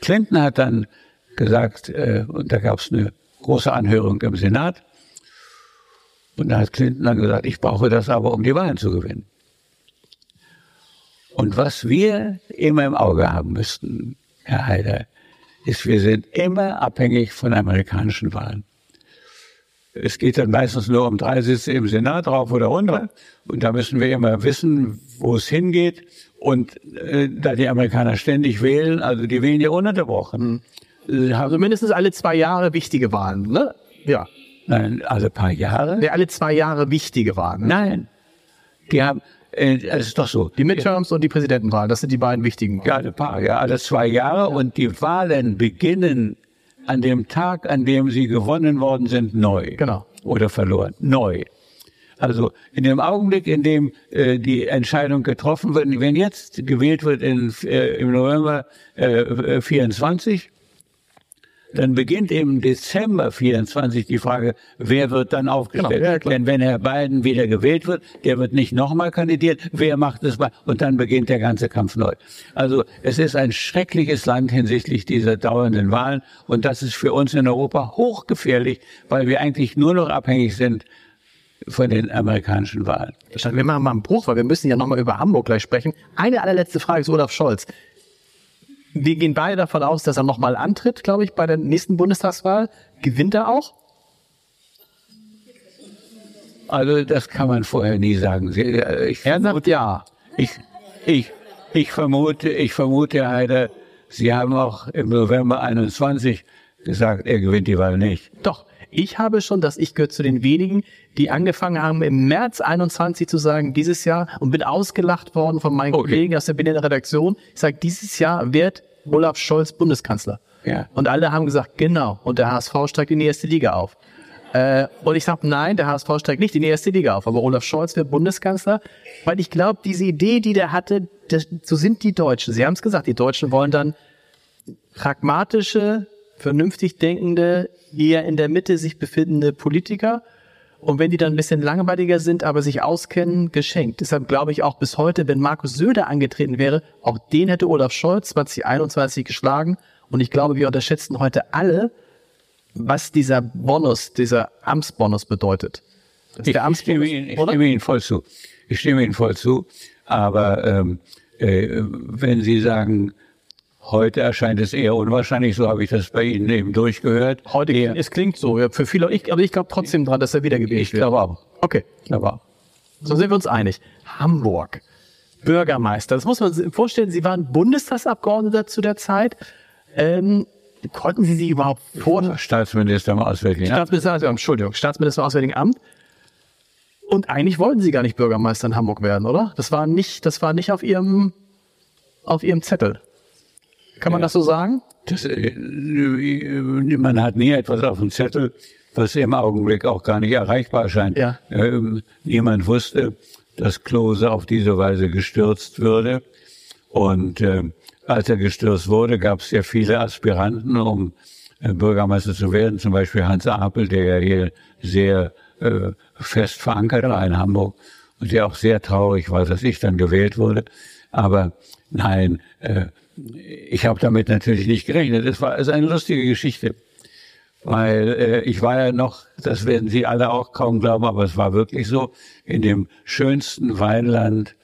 Speaker 2: Clinton hat dann gesagt, äh, und da gab es eine große Anhörung im Senat. Und da hat Clinton dann gesagt, ich brauche das aber, um die Wahlen zu gewinnen. Und was wir immer im Auge haben müssten, Herr Heider, ist, wir sind immer abhängig von amerikanischen Wahlen. Es geht dann meistens nur um drei Sitze im Senat, rauf oder runter. Und da müssen wir immer wissen, wo es hingeht. Und äh, da die Amerikaner ständig wählen, also die wählen ja ununterbrochen. Mhm.
Speaker 1: Also mindestens alle zwei Jahre wichtige Wahlen, ne?
Speaker 2: Ja. Nein, alle paar Jahre?
Speaker 1: Ja, alle zwei Jahre wichtige Wahlen.
Speaker 2: Ne? Nein. Die haben, äh, es ist doch so.
Speaker 1: Die Midterms ja. und die Präsidentenwahlen, das sind die beiden wichtigen
Speaker 2: Wahlen. Ja, alle paar, ja, alle zwei Jahre ja. und die Wahlen beginnen an dem Tag, an dem sie gewonnen worden sind, neu.
Speaker 1: Genau.
Speaker 2: Oder verloren. Neu. Also in dem Augenblick, in dem äh, die Entscheidung getroffen wird, wenn jetzt gewählt wird in, äh, im November äh, 24, dann beginnt im Dezember 24 die Frage, wer wird dann aufgestellt?
Speaker 1: Genau, ja.
Speaker 2: Denn wenn Herr Biden wieder gewählt wird, der wird nicht nochmal kandidiert, wer macht es mal? Und dann beginnt der ganze Kampf neu. Also es ist ein schreckliches Land hinsichtlich dieser dauernden Wahlen und das ist für uns in Europa hochgefährlich, weil wir eigentlich nur noch abhängig sind von den amerikanischen Wahlen.
Speaker 1: Wir machen mal einen Bruch, weil wir müssen ja nochmal über Hamburg gleich sprechen. Eine allerletzte Frage ist Olaf Scholz. Wir gehen beide davon aus, dass er nochmal antritt, glaube ich, bei der nächsten Bundestagswahl. Gewinnt er auch?
Speaker 2: Also das kann man vorher nie sagen. Äh, Ich
Speaker 1: Er sagt ja.
Speaker 2: Ich, ich, ich vermute, ich vermute, Herr Heider, Sie haben auch im November 21 gesagt, er gewinnt die Wahl nicht.
Speaker 1: Doch, ich habe schon, dass ich gehöre zu den wenigen, die angefangen haben, im März 21 zu sagen, dieses Jahr, und bin ausgelacht worden von meinen
Speaker 2: Okay.
Speaker 1: Kollegen aus der Berliner Redaktion. Ich sage, dieses Jahr wird Olaf Scholz Bundeskanzler.
Speaker 2: Ja.
Speaker 1: Und alle haben gesagt, genau. Und der HSV steigt in die erste Liga auf. Äh, und ich sage, nein, der HSV steigt nicht in die erste Liga auf. Aber Olaf Scholz wird Bundeskanzler, weil ich glaube, diese Idee, die der hatte, das, so sind die Deutschen. Sie haben es gesagt, die Deutschen wollen dann pragmatische, vernünftig denkende, eher in der Mitte sich befindende Politiker. Und wenn die dann ein bisschen langweiliger sind, aber sich auskennen, geschenkt. Deshalb glaube ich auch bis heute, wenn Markus Söder angetreten wäre, auch den hätte Olaf Scholz 2021 geschlagen. Und ich glaube, wir unterschätzen heute alle, was dieser Bonus, dieser Amtsbonus bedeutet.
Speaker 2: Ich, ich, stimme Ihnen, ich stimme Ihnen voll zu. Ich stimme Ihnen voll zu. Aber ähm, äh, wenn Sie sagen, heute erscheint es eher unwahrscheinlich, so habe ich das bei Ihnen eben durchgehört.
Speaker 1: Heute,
Speaker 2: eher,
Speaker 1: es klingt so, ja, für viele, ich, aber ich glaube trotzdem dran, dass er wiedergewählt
Speaker 2: ich
Speaker 1: wird.
Speaker 2: glaube auch.
Speaker 1: Okay.
Speaker 2: Ich glaube auch.
Speaker 1: So sind wir uns einig. Hamburg. Bürgermeister. Das muss man sich vorstellen. Sie waren Bundestagsabgeordneter zu der Zeit. Ähm, konnten Sie sich überhaupt vor
Speaker 2: Staatsminister im Auswärtigen Amt.
Speaker 1: Staatsminister, also, Entschuldigung, Staatsminister im Auswärtigen Amt? Und eigentlich wollten Sie gar nicht Bürgermeister in Hamburg werden, oder? Das war nicht, das war nicht auf Ihrem, auf Ihrem Zettel. Kann man
Speaker 2: Ja.
Speaker 1: das so sagen?
Speaker 2: Das, äh, man hat nie etwas auf dem Zettel, was im Augenblick auch gar nicht erreichbar scheint.
Speaker 1: Ja.
Speaker 2: Ähm, niemand wusste, dass Klose auf diese Weise gestürzt würde. Und äh, als er gestürzt wurde, gab es sehr viele Aspiranten, um äh, Bürgermeister zu werden. Zum Beispiel Hans Apel, der ja hier sehr äh, fest verankert war in Hamburg und der auch sehr traurig war, dass ich dann gewählt wurde. Aber nein, äh, ich habe damit natürlich nicht gerechnet. Es war es ist eine lustige Geschichte, weil äh, ich war ja noch, das werden Sie alle auch kaum glauben, aber es war wirklich so, in dem schönsten Weinland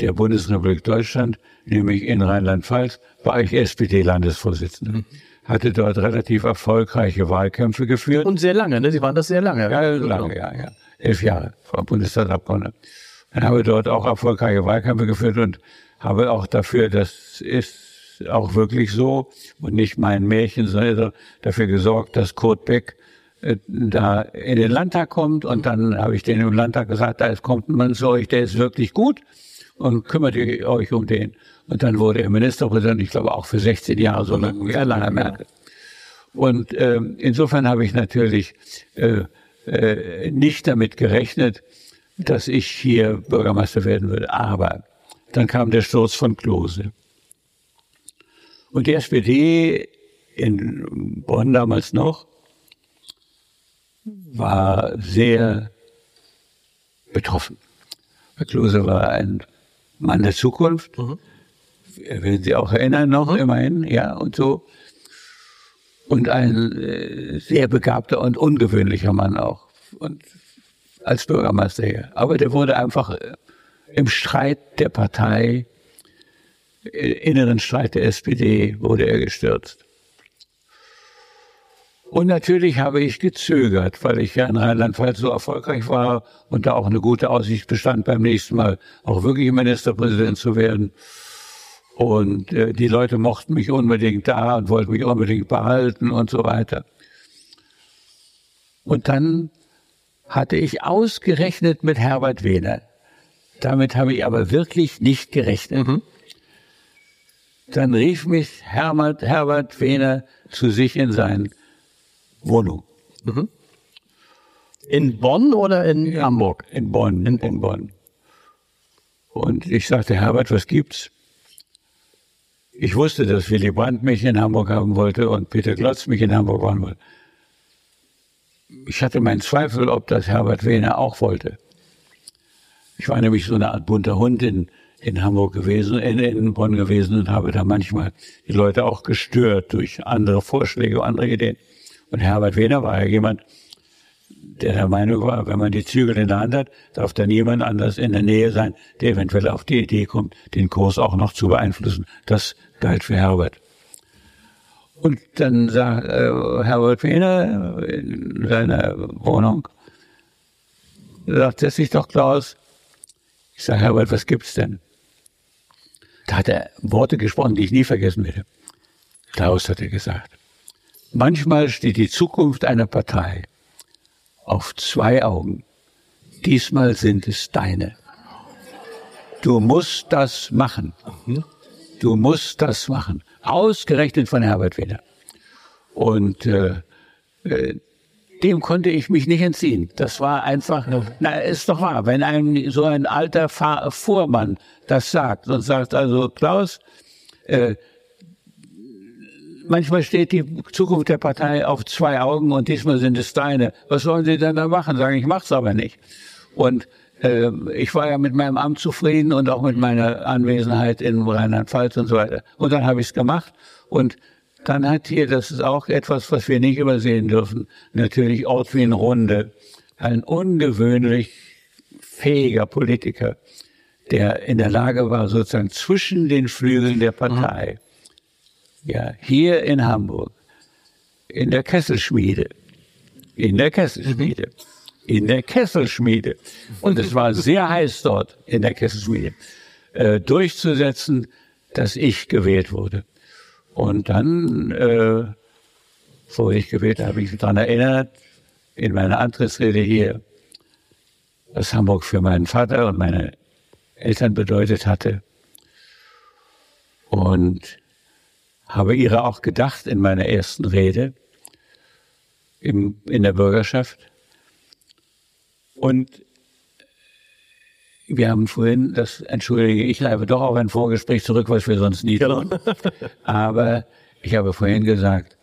Speaker 2: der Bundesrepublik Deutschland, nämlich in Rheinland-Pfalz, war ich SPD-Landesvorsitzender. Hatte dort relativ erfolgreiche Wahlkämpfe geführt.
Speaker 1: Und sehr lange, ne? Sie waren das sehr lange.
Speaker 2: Ja, lange, ja, ja. Elf Jahre, Frau Bundestagsabgeordnete. Dann habe ich dort auch erfolgreiche Wahlkämpfe geführt und habe auch dafür, das ist auch wirklich so und nicht mein Märchen, sondern dafür gesorgt, dass Kurt Beck äh, da in den Landtag kommt und dann habe ich den im Landtag gesagt, da kommt man zu euch, der ist wirklich gut und kümmert euch um den. Und dann wurde er Ministerpräsident, ich glaube auch für 16 Jahre, so lange wie Angela Merkel. Und ähm, insofern habe ich natürlich äh, äh, nicht damit gerechnet, dass ich hier Bürgermeister werden würde. Aber dann kam der Sturz von Klose. Und die SPD in Bonn damals noch war sehr betroffen. Herr Klose war ein Mann der Zukunft. Werden Sie auch erinnern noch, immerhin, ja, und so. Und ein äh, sehr begabter und ungewöhnlicher Mann auch. Und als Bürgermeister hier. Aber der wurde einfach äh, im Streit der Partei, inneren Streit der SPD, wurde er gestürzt. Und natürlich habe ich gezögert, weil ich ja in Rheinland-Pfalz so erfolgreich war und da auch eine gute Aussicht bestand, beim nächsten Mal auch wirklich Ministerpräsident zu werden. Und äh, die Leute mochten mich unbedingt da und wollten mich unbedingt behalten und so weiter. Und dann hatte ich ausgerechnet mit Herbert Wehner. Damit habe ich aber wirklich nicht gerechnet. Dann rief mich Herbert, Herbert Wehner zu sich in seine Wohnung
Speaker 1: In Bonn oder in Hamburg?
Speaker 2: in Bonn. In Bonn. Und ich sagte, Herbert, was gibt's? Ich wusste, dass Willy Brandt mich in Hamburg haben wollte und Peter Glotz mich in Hamburg haben wollte. Ich hatte meinen Zweifel, ob das Herbert Wehner auch wollte. Ich war nämlich so eine Art bunter Hund in, in Hamburg gewesen, in, in Bonn gewesen und habe da manchmal die Leute auch gestört durch andere Vorschläge, andere Ideen. Und Herbert Wehner war ja jemand, der der Meinung war, wenn man die Zügel in der Hand hat, darf dann jemand anders in der Nähe sein, der eventuell auf die Idee kommt, den Kurs auch noch zu beeinflussen. Das galt für Herbert. Und dann sagt äh, Herbert Wehner in seiner Wohnung, sagt, setz dich doch, Klaus. Ich sage, Herbert, was gibt's denn? Da hat er Worte gesprochen, die ich nie vergessen werde. Klaus hat er gesagt. Manchmal steht die Zukunft einer Partei auf zwei Augen. Diesmal sind es deine. Du musst das machen. Du musst das machen. Ausgerechnet von Herbert Wehner. Und äh, äh, dem konnte ich mich nicht entziehen. Das war einfach, na, ist doch wahr, wenn ein so ein alter Fahr Vormann das sagt und sagt, also Klaus, äh, manchmal steht die Zukunft der Partei auf zwei Augen und diesmal sind es deine. Was sollen sie denn da machen? Sagen, ich mach's aber nicht. Und äh, ich war ja mit meinem Amt zufrieden und auch mit meiner Anwesenheit in Rheinland-Pfalz und so weiter. Und dann habe ich es gemacht und dann hat hier, das ist auch etwas, was wir nicht übersehen dürfen, natürlich Ortwin Runde, ein ungewöhnlich fähiger Politiker, der in der Lage war, sozusagen zwischen den Flügeln der Partei ja, hier in Hamburg, in der Kesselschmiede, in der Kesselschmiede, in der Kesselschmiede, und es war sehr heiß dort in der Kesselschmiede, äh, durchzusetzen, dass ich gewählt wurde. Und dann, äh, wo ich gewählt habe, ich mich daran erinnert, in meiner Antrittsrede hier, was Hamburg für meinen Vater und meine Eltern bedeutet hatte. Und habe ihre auch gedacht in meiner ersten Rede im, in der Bürgerschaft. Und wir haben vorhin, das entschuldige ich, habe doch auch ein Vorgespräch zurück, was wir sonst nie tun. Aber ich habe vorhin gesagt,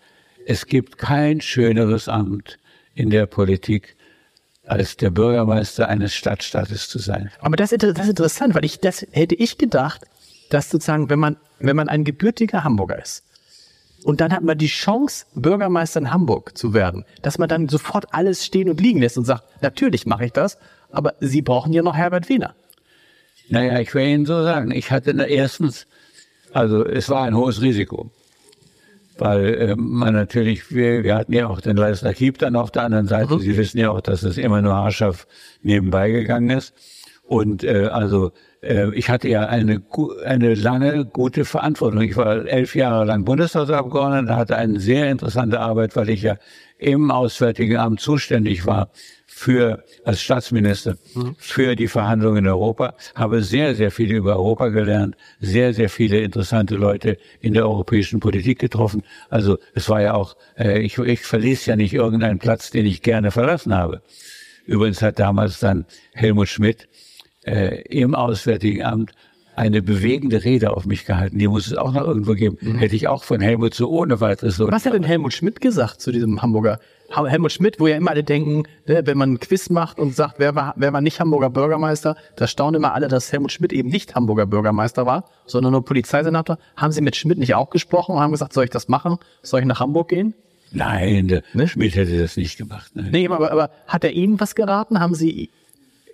Speaker 2: es gibt kein schöneres Amt in der Politik, als der Bürgermeister eines Stadtstaates zu sein.
Speaker 1: Aber das ist, das ist interessant, weil ich, das hätte ich gedacht, dass sozusagen, wenn man, wenn man ein gebürtiger Hamburger ist, und dann hat man die Chance, Bürgermeister in Hamburg zu werden, dass man dann sofort alles stehen und liegen lässt und sagt, natürlich mache ich das, aber Sie brauchen ja noch Herbert Wiener.
Speaker 2: Naja, ich will Ihnen so sagen, ich hatte erstens, also es war ein hohes Risiko, weil äh, man natürlich, wir, wir hatten ja auch den Leisner Kiep dann auf der anderen Seite. Mhm. Sie wissen ja auch, dass es immer nur haarscharf nebenbei gegangen ist. Und äh, also äh, ich hatte ja eine, eine lange, gute Verantwortung. Ich war elf Jahre lang Bundestagsabgeordneter, hatte eine sehr interessante Arbeit, weil ich ja im Auswärtigen Amt zuständig war für, als Staatsminister, mhm. für die Verhandlungen in Europa, habe sehr, sehr viel über Europa gelernt, sehr, sehr viele interessante Leute in der europäischen Politik getroffen. Also es war ja auch, äh, ich, ich verließ ja nicht irgendeinen Platz, den ich gerne verlassen habe. Übrigens hat damals dann Helmut Schmidt äh, im Auswärtigen Amt eine bewegende Rede auf mich gehalten. Die muss es auch noch irgendwo geben. Mhm. Hätte ich auch von Helmut so ohne weiteres so.
Speaker 1: Was hat denn Helmut Schmidt gesagt zu diesem Hamburger? Helmut Schmidt, wo ja immer alle denken, ne, wenn man ein Quiz macht und sagt, wer war, wer war nicht Hamburger Bürgermeister, da staunen immer alle, dass Helmut Schmidt eben nicht Hamburger Bürgermeister war, sondern nur Polizeisenator. Haben Sie mit Schmidt nicht auch gesprochen und haben gesagt, soll ich das machen? Soll ich nach Hamburg gehen?
Speaker 2: Nein, der ne? Schmidt hätte das nicht gemacht.
Speaker 1: Nein. Nee, aber, aber hat er Ihnen was geraten? Haben Sie?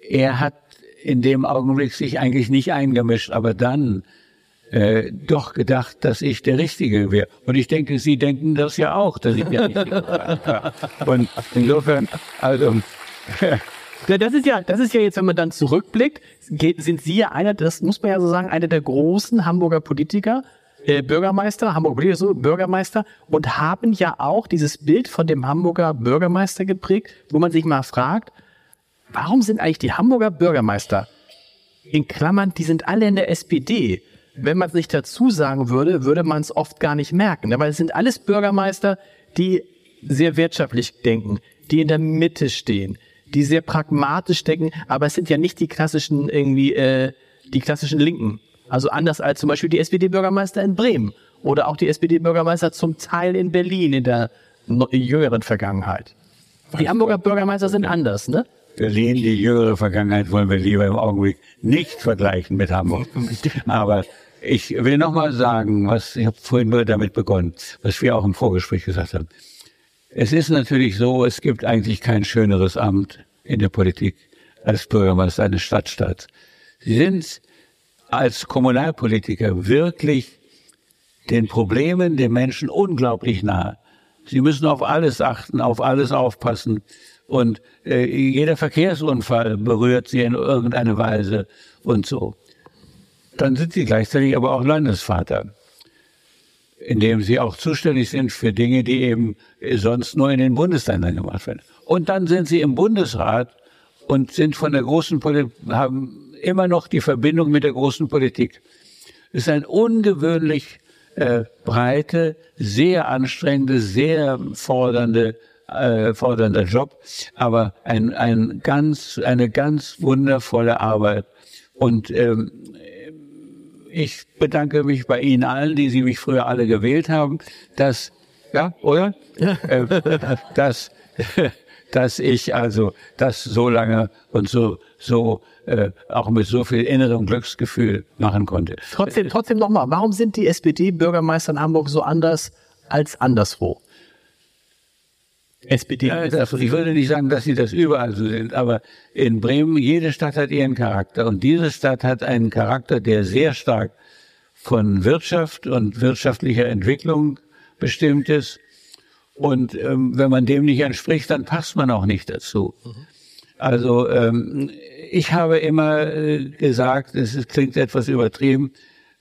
Speaker 2: Er hat in dem Augenblick sich eigentlich nicht eingemischt, aber dann äh, doch gedacht, dass ich der Richtige wäre. Und ich denke, Sie denken das ja auch, dass ich der Richtige wäre. Und insofern, also.
Speaker 1: Das ist ja, das ist ja jetzt, wenn man dann zurückblickt, sind Sie ja einer, das muss man ja so sagen, einer der großen Hamburger Politiker, äh, Bürgermeister, Hamburger Politiker, so, Bürgermeister und haben ja auch dieses Bild von dem Hamburger Bürgermeister geprägt, wo man sich mal fragt, warum sind eigentlich die Hamburger Bürgermeister in Klammern, die sind alle in der SPD. Wenn man es nicht dazu sagen würde, würde man es oft gar nicht merken. Aber es sind alles Bürgermeister, die sehr wirtschaftlich denken, die in der Mitte stehen, die sehr pragmatisch denken, aber es sind ja nicht die klassischen irgendwie äh, die klassischen Linken Also anders als zum Beispiel die SPD-Bürgermeister in Bremen oder auch die SPD-Bürgermeister zum Teil in Berlin in der jüngeren Vergangenheit. Die Hamburger Bürgermeister sind anders, ne?
Speaker 2: Berlin, die jüngere Vergangenheit wollen wir lieber im Augenblick nicht vergleichen mit Hamburg. Aber ich will nochmal sagen, was ich habe vorhin nur damit begonnen, was wir auch im Vorgespräch gesagt haben. Es ist natürlich so, es gibt eigentlich kein schöneres Amt in der Politik als Bürgermeister eines Stadtstaats. Sie sind als Kommunalpolitiker wirklich den Problemen der Menschen unglaublich nahe. Sie müssen auf alles achten, auf alles aufpassen. Und äh, jeder Verkehrsunfall berührt sie in irgendeiner Weise und so. Dann sind sie gleichzeitig aber auch Landesvater, indem sie auch zuständig sind für Dinge, die eben sonst nur in den Bundesländern gemacht werden. Und dann sind sie im Bundesrat und sind von der großen Politik, haben immer noch die Verbindung mit der großen Politik. Es ist ein ungewöhnlich äh, breite, sehr anstrengende, sehr fordernde äh, fordernder Job, aber ein, ein ganz, eine ganz wundervolle Arbeit. Und ähm, ich bedanke mich bei Ihnen allen, die Sie mich früher alle gewählt haben, dass, ja, oder? Ja. Äh, dass, dass ich also das so lange und so, so äh, auch mit so viel innerem Glücksgefühl machen konnte.
Speaker 1: Trotzdem, trotzdem nochmal, warum sind die SPD-Bürgermeister in Hamburg so anders als anderswo?
Speaker 2: SPD. Ja, das, ich würde nicht sagen, dass sie das überall so sind, aber in Bremen, jede Stadt hat ihren Charakter und diese Stadt hat einen Charakter, der sehr stark von Wirtschaft und wirtschaftlicher Entwicklung bestimmt ist. Und ähm, wenn man dem nicht entspricht, dann passt man auch nicht dazu. Also ähm, ich habe immer äh, gesagt, es klingt etwas übertrieben,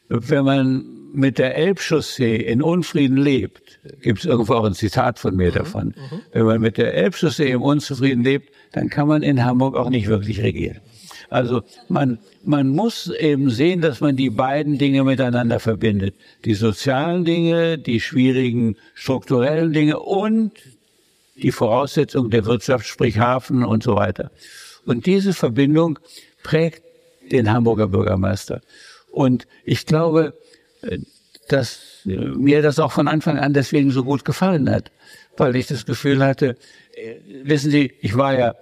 Speaker 2: wenn man mit der Elbchaussee in Unfrieden lebt, gibt es irgendwo auch ein Zitat von mir mhm. davon, mhm. wenn man mit der im Unzufrieden lebt, dann kann man in Hamburg auch nicht wirklich regieren. Also man, man muss eben sehen, dass man die beiden Dinge miteinander verbindet. Die sozialen Dinge, die schwierigen strukturellen Dinge und die Voraussetzungen der Wirtschaft, sprich Hafen und so weiter. Und diese Verbindung prägt den Hamburger Bürgermeister. Und ich glaube, äh, dass mir das auch von Anfang an deswegen so gut gefallen hat, weil ich das Gefühl hatte, äh, wissen Sie, ich war ja,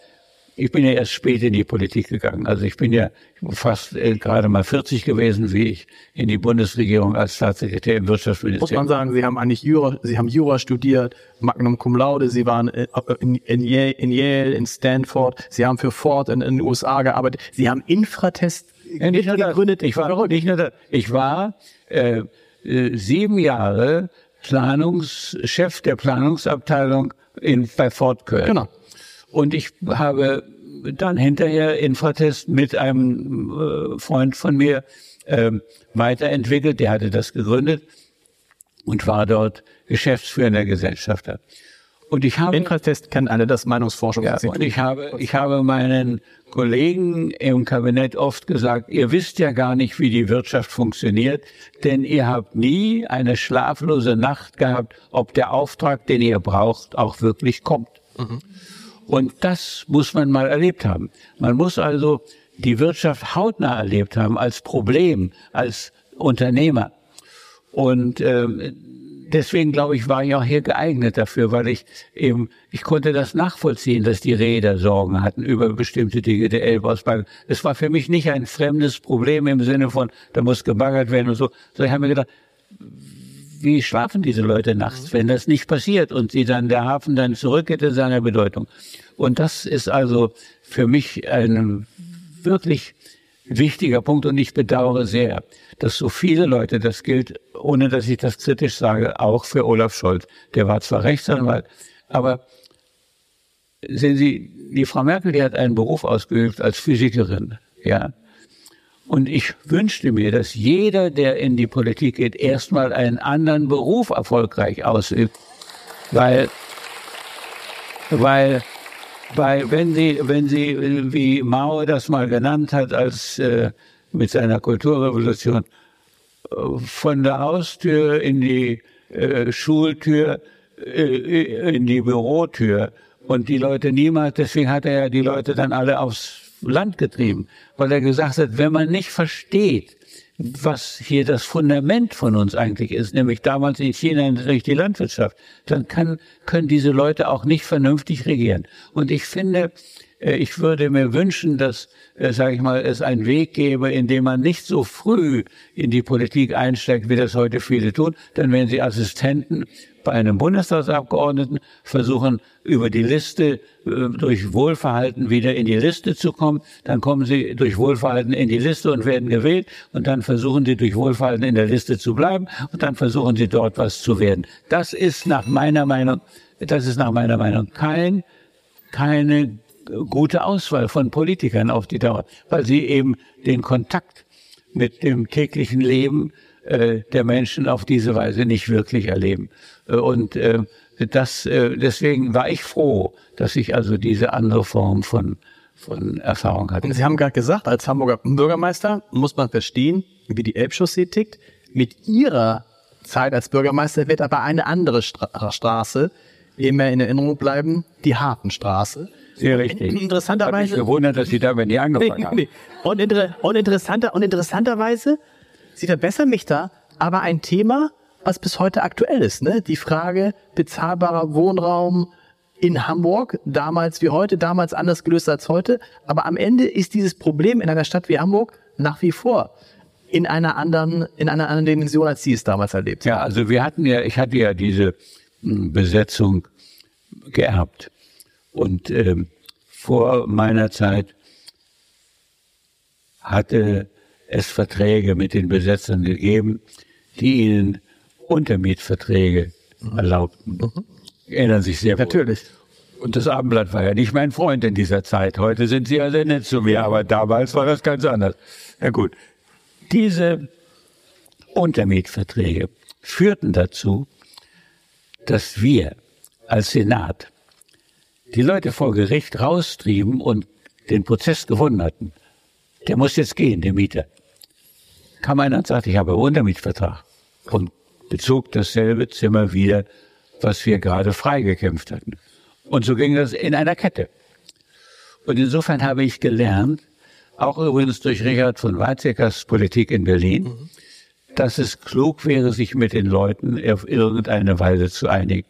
Speaker 2: ich bin ja erst spät in die Politik gegangen. Also ich bin ja fast äh, gerade mal 40 gewesen, wie ich in die Bundesregierung als Staatssekretär im Wirtschaftsministerium.
Speaker 1: Muss man sagen, Sie haben eigentlich Jura, Sie haben Jura studiert, Magnum Cum Laude, Sie waren in, in, Yale, in Yale, in Stanford, Sie haben für Ford in, in den USA gearbeitet, Sie haben Infratest
Speaker 2: ja, nicht nur gegründet. Ich war, nicht nur das, ich war äh, äh, sieben Jahre Planungschef der Planungsabteilung in, bei Fort Köln. Genau. Und ich habe dann hinterher Infratest mit einem äh, Freund von mir äh, weiterentwickelt. Der hatte das gegründet und war dort geschäftsführender Gesellschafter.
Speaker 1: Und ich habe Infratest kennen alle das Meinungsforschung.
Speaker 2: Ja, und ich habe ich habe meinen Kollegen im Kabinett oft gesagt, ihr wisst ja gar nicht, wie die Wirtschaft funktioniert, denn ihr habt nie eine schlaflose Nacht gehabt, ob der Auftrag, den ihr braucht, auch wirklich kommt. Mhm. Und das muss man mal erlebt haben. Man muss also die Wirtschaft hautnah erlebt haben als Problem, als Unternehmer. Und ähm, deswegen glaube ich, war ich auch hier geeignet dafür, weil ich eben, ich konnte das nachvollziehen, dass die Räder Sorgen hatten über bestimmte Dinge der Elbausbau. Es war für mich nicht ein fremdes Problem im Sinne von, da muss gebaggert werden und so, sondern ich habe mir gedacht, wie schlafen diese Leute nachts, wenn das nicht passiert und sie dann der Hafen dann zurückgeht in seiner Bedeutung. Und das ist also für mich ein wirklich wichtiger Punkt und ich bedauere sehr, dass so viele Leute, das gilt, ohne dass ich das kritisch sage, auch für Olaf Scholz. Der war zwar Rechtsanwalt, aber sehen Sie, die Frau Merkel, die hat einen Beruf ausgeübt als Physikerin, ja. Und ich wünschte mir, dass jeder, der in die Politik geht, erstmal einen anderen Beruf erfolgreich ausübt, weil, weil weil wenn Sie, wenn Sie, wie Mao das mal genannt hat, als äh, mit seiner Kulturrevolution, äh, von der Haustür in die äh, Schultür, äh, in die Bürotür. Und die Leute niemals, deswegen hat er ja die Leute dann alle aufs Land getrieben, weil er gesagt hat, wenn man nicht versteht, was hier das Fundament von uns eigentlich ist, nämlich damals in China natürlich die Landwirtschaft, dann kann, können diese Leute auch nicht vernünftig regieren. Und ich finde, äh, ich würde mir wünschen, dass, äh, sage ich mal, es einen Weg gäbe, in dem man nicht so früh in die Politik einsteigt, wie das heute viele tun. Dann werden sie Assistenten bei einem Bundestagsabgeordneten, versuchen über die Liste, äh, durch Wohlverhalten wieder in die Liste zu kommen. Dann kommen sie durch Wohlverhalten in die Liste und werden gewählt. Und dann versuchen sie durch Wohlverhalten in der Liste zu bleiben. Und dann versuchen sie dort was zu werden. Das ist nach meiner Meinung, das ist nach meiner Meinung kein, keine gute Auswahl von Politikern auf die Dauer, weil sie eben den Kontakt mit dem täglichen Leben äh, der Menschen auf diese Weise nicht wirklich erleben. Äh, und äh, das, äh, deswegen war ich froh, dass ich also diese andere Form von, von Erfahrung hatte.
Speaker 1: Sie haben gerade gesagt, als Hamburger Bürgermeister muss man verstehen, wie die Elbchaussee tickt. Mit Ihrer Zeit als Bürgermeister wird aber eine andere Stra Straße immer in Erinnerung bleiben, die Hafenstraße.
Speaker 2: Sehr richtig.
Speaker 1: Interessanterweise.
Speaker 2: Hat mich gewundert, dass Sie damit nie angefangen nee, haben. Nee.
Speaker 1: Und, inter und, interessanter, und interessanterweise, Sie verbessern mich da, aber ein Thema, was bis heute aktuell ist. Ne? Die Frage bezahlbarer Wohnraum in Hamburg, damals wie heute, damals anders gelöst als heute. Aber am Ende ist dieses Problem in einer Stadt wie Hamburg nach wie vor in einer anderen, in einer anderen Dimension, als Sie es damals erlebt
Speaker 2: Ja, also wir hatten ja, ich hatte ja diese hm, Besetzung geerbt. Und ähm, vor meiner Zeit hatte es Verträge mit den Besetzern gegeben, die ihnen Untermietverträge mhm. erlaubten. Mhm. Erinnern sich sehr
Speaker 1: Natürlich.
Speaker 2: Wohl. Und das Abendblatt war ja nicht mein Freund in dieser Zeit. Heute sind sie sehr nett zu mir, aber damals war das ganz anders. Ja gut. Diese Untermietverträge führten dazu, dass wir als Senat die Leute vor Gericht raustrieben und den Prozess gewonnen hatten. Der muss jetzt gehen, der Mieter. Kam einer und sagte, ich habe einen Untermietvertrag. Und bezog dasselbe Zimmer wieder, was wir gerade freigekämpft hatten. Und so ging das in einer Kette. Und insofern habe ich gelernt, auch übrigens durch Richard von Weizsäckers Politik in Berlin, mhm. dass es klug wäre, sich mit den Leuten auf irgendeine Weise zu einigen.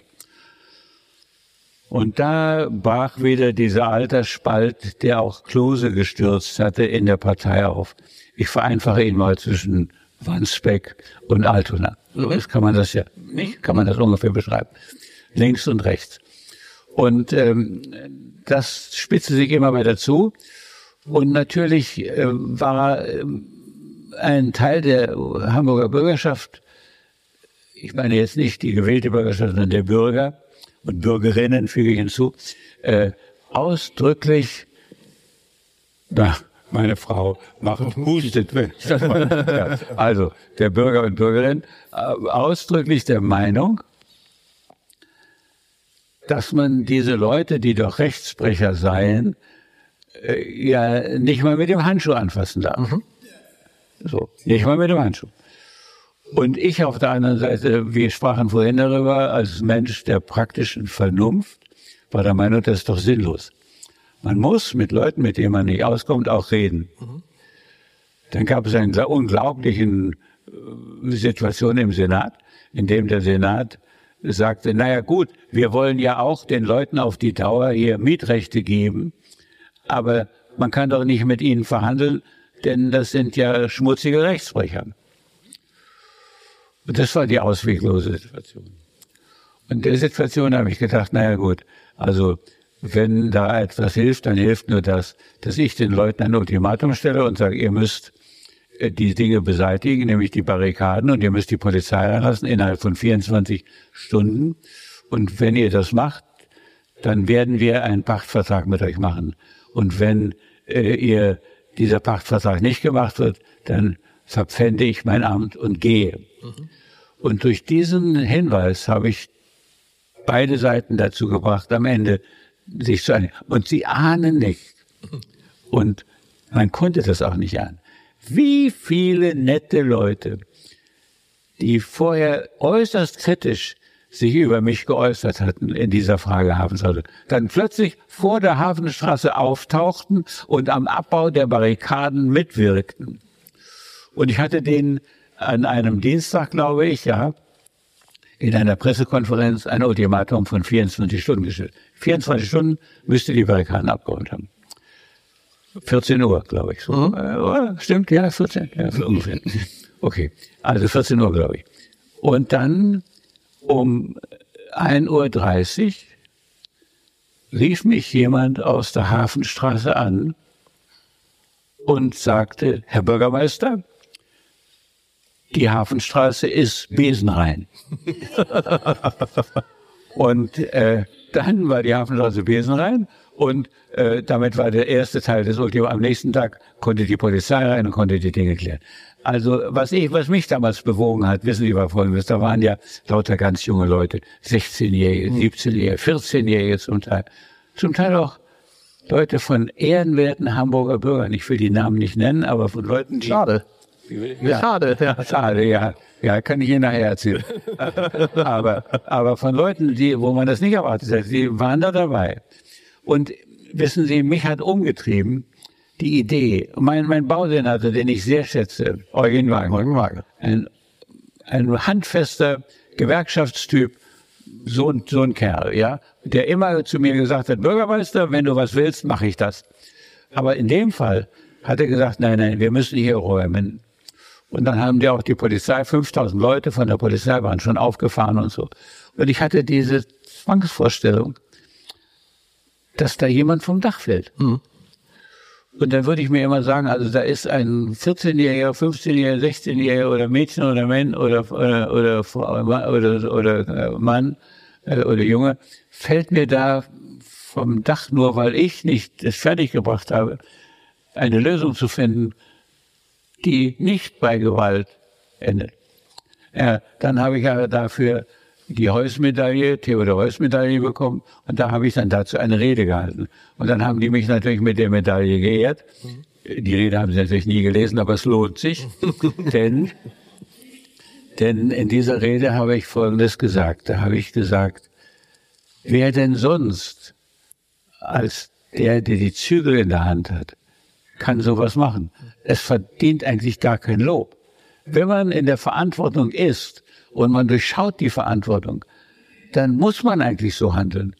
Speaker 2: Und da brach wieder dieser Altersspalt, der auch Klose gestürzt hatte, in der Partei auf. Ich vereinfache ihn mal zwischen Wandsbeck und Altona. So ist, kann man das ja nicht, kann man das ungefähr beschreiben. Links und rechts. Und ähm, das spitzte sich immer weiter zu. Und natürlich äh, war äh, ein Teil der Hamburger Bürgerschaft, ich meine jetzt nicht die gewählte Bürgerschaft, sondern der Bürger und Bürgerinnen, füge ich hinzu, äh, ausdrücklich, na, meine Frau macht hustet. ja, also der Bürger und Bürgerin äh, ausdrücklich der Meinung, dass man diese Leute, die doch Rechtsbrecher seien, äh, ja nicht mal mit dem Handschuh anfassen darf. Mhm. So, nicht mal mit dem Handschuh. Und ich auf der anderen Seite, wir sprachen vorhin darüber, als Mensch der praktischen Vernunft, war der Meinung, das ist doch sinnlos. Man muss mit Leuten, mit denen man nicht auskommt, auch reden. Mhm. Dann gab es eine unglaublichen äh, Situation im Senat, in dem der Senat sagte, naja gut, wir wollen ja auch den Leuten auf die Dauer hier Mietrechte geben, aber man kann doch nicht mit ihnen verhandeln, denn das sind ja schmutzige Rechtsbrecher. Und das war die ausweglose Situation. Und der Situation habe ich gedacht, naja gut, also wenn da etwas hilft, dann hilft nur das, dass ich den Leuten ein Ultimatum stelle und sage, ihr müsst äh, die Dinge beseitigen, nämlich die Barrikaden und ihr müsst die Polizei reinlassen innerhalb von 24 Stunden. Und wenn ihr das macht, dann werden wir einen Pachtvertrag mit euch machen. Und wenn äh, ihr dieser Pachtvertrag nicht gemacht wird, dann verpfände ich mein Amt und gehe. Mhm. Und durch diesen Hinweis habe ich beide Seiten dazu gebracht, am Ende sich zu einigen. Und sie ahnen nicht. Und man konnte das auch nicht ahnen. Wie viele nette Leute, die vorher äußerst kritisch sich über mich geäußert hatten in dieser Frage Hafenstraße, dann plötzlich vor der Hafenstraße auftauchten und am Abbau der Barrikaden mitwirkten. Und ich hatte den an einem Dienstag, glaube ich, ja, in einer Pressekonferenz ein Ultimatum von 24 Stunden gestellt. 24 Stunden müsste die Barrikaden abgeräumt haben. 14 Uhr, glaube ich. So. Mhm. Äh, stimmt, ja, 14, ja, ungefähr. Okay, also 14 Uhr, glaube ich. Und dann um 1.30 Uhr rief mich jemand aus der Hafenstraße an und sagte, Herr Bürgermeister, die Hafenstraße ist besenrein. und äh, dann war die Hafenstraße besenrein und äh, damit war der erste Teil des Ultima. Am nächsten Tag konnte die Polizei rein und konnte die Dinge klären. Also was ich, was mich damals bewogen hat, wissen Sie, was folgendes, da waren ja lauter ganz junge Leute, 16-Jährige, 17-Jährige, 14-Jährige zum Teil. Zum Teil auch Leute von ehrenwerten Hamburger Bürgern. Ich will die Namen nicht nennen, aber von Leuten, die...
Speaker 1: Schade.
Speaker 2: Ja, schade, ja. Schade, ja. Ja, kann ich Ihnen nachher erzählen. aber, aber von Leuten, die, wo man das nicht erwartet hat, die waren da dabei. Und wissen Sie, mich hat umgetrieben die Idee. Mein, mein Bausenator, den ich sehr schätze, Eugen Wagner, Eugen Wagner. Ein, ein handfester Gewerkschaftstyp, so ein, so ein Kerl, ja, der immer zu mir gesagt hat, Bürgermeister, wenn du was willst, mache ich das. Aber in dem Fall hat er gesagt, nein, nein, wir müssen hier räumen. Und dann haben die auch die Polizei, 5000 Leute von der Polizei waren schon aufgefahren und so. Und ich hatte diese Zwangsvorstellung, dass da jemand vom Dach fällt. Mhm. Und dann würde ich mir immer sagen, also da ist ein 14-Jähriger, 15-Jähriger, 16-Jähriger oder Mädchen oder Mann oder, oder, oder, oder, oder äh, Mann äh, oder Junge, fällt mir da vom Dach nur, weil ich nicht es fertiggebracht habe, eine Lösung zu finden, die nicht bei Gewalt endet. Ja, dann habe ich ja dafür die Heuss-Medaille, Theodor Heuss-Medaille bekommen und da habe ich dann dazu eine Rede gehalten. Und dann haben die mich natürlich mit der Medaille geehrt. Die Rede haben sie natürlich nie gelesen, aber es lohnt sich, denn, denn in dieser Rede habe ich Folgendes gesagt. Da habe ich gesagt, wer denn sonst als der, der die Zügel in der Hand hat, kann sowas machen. Es verdient eigentlich gar kein Lob. Wenn man in der Verantwortung ist, und man durchschaut die Verantwortung, dann muss man eigentlich so handeln.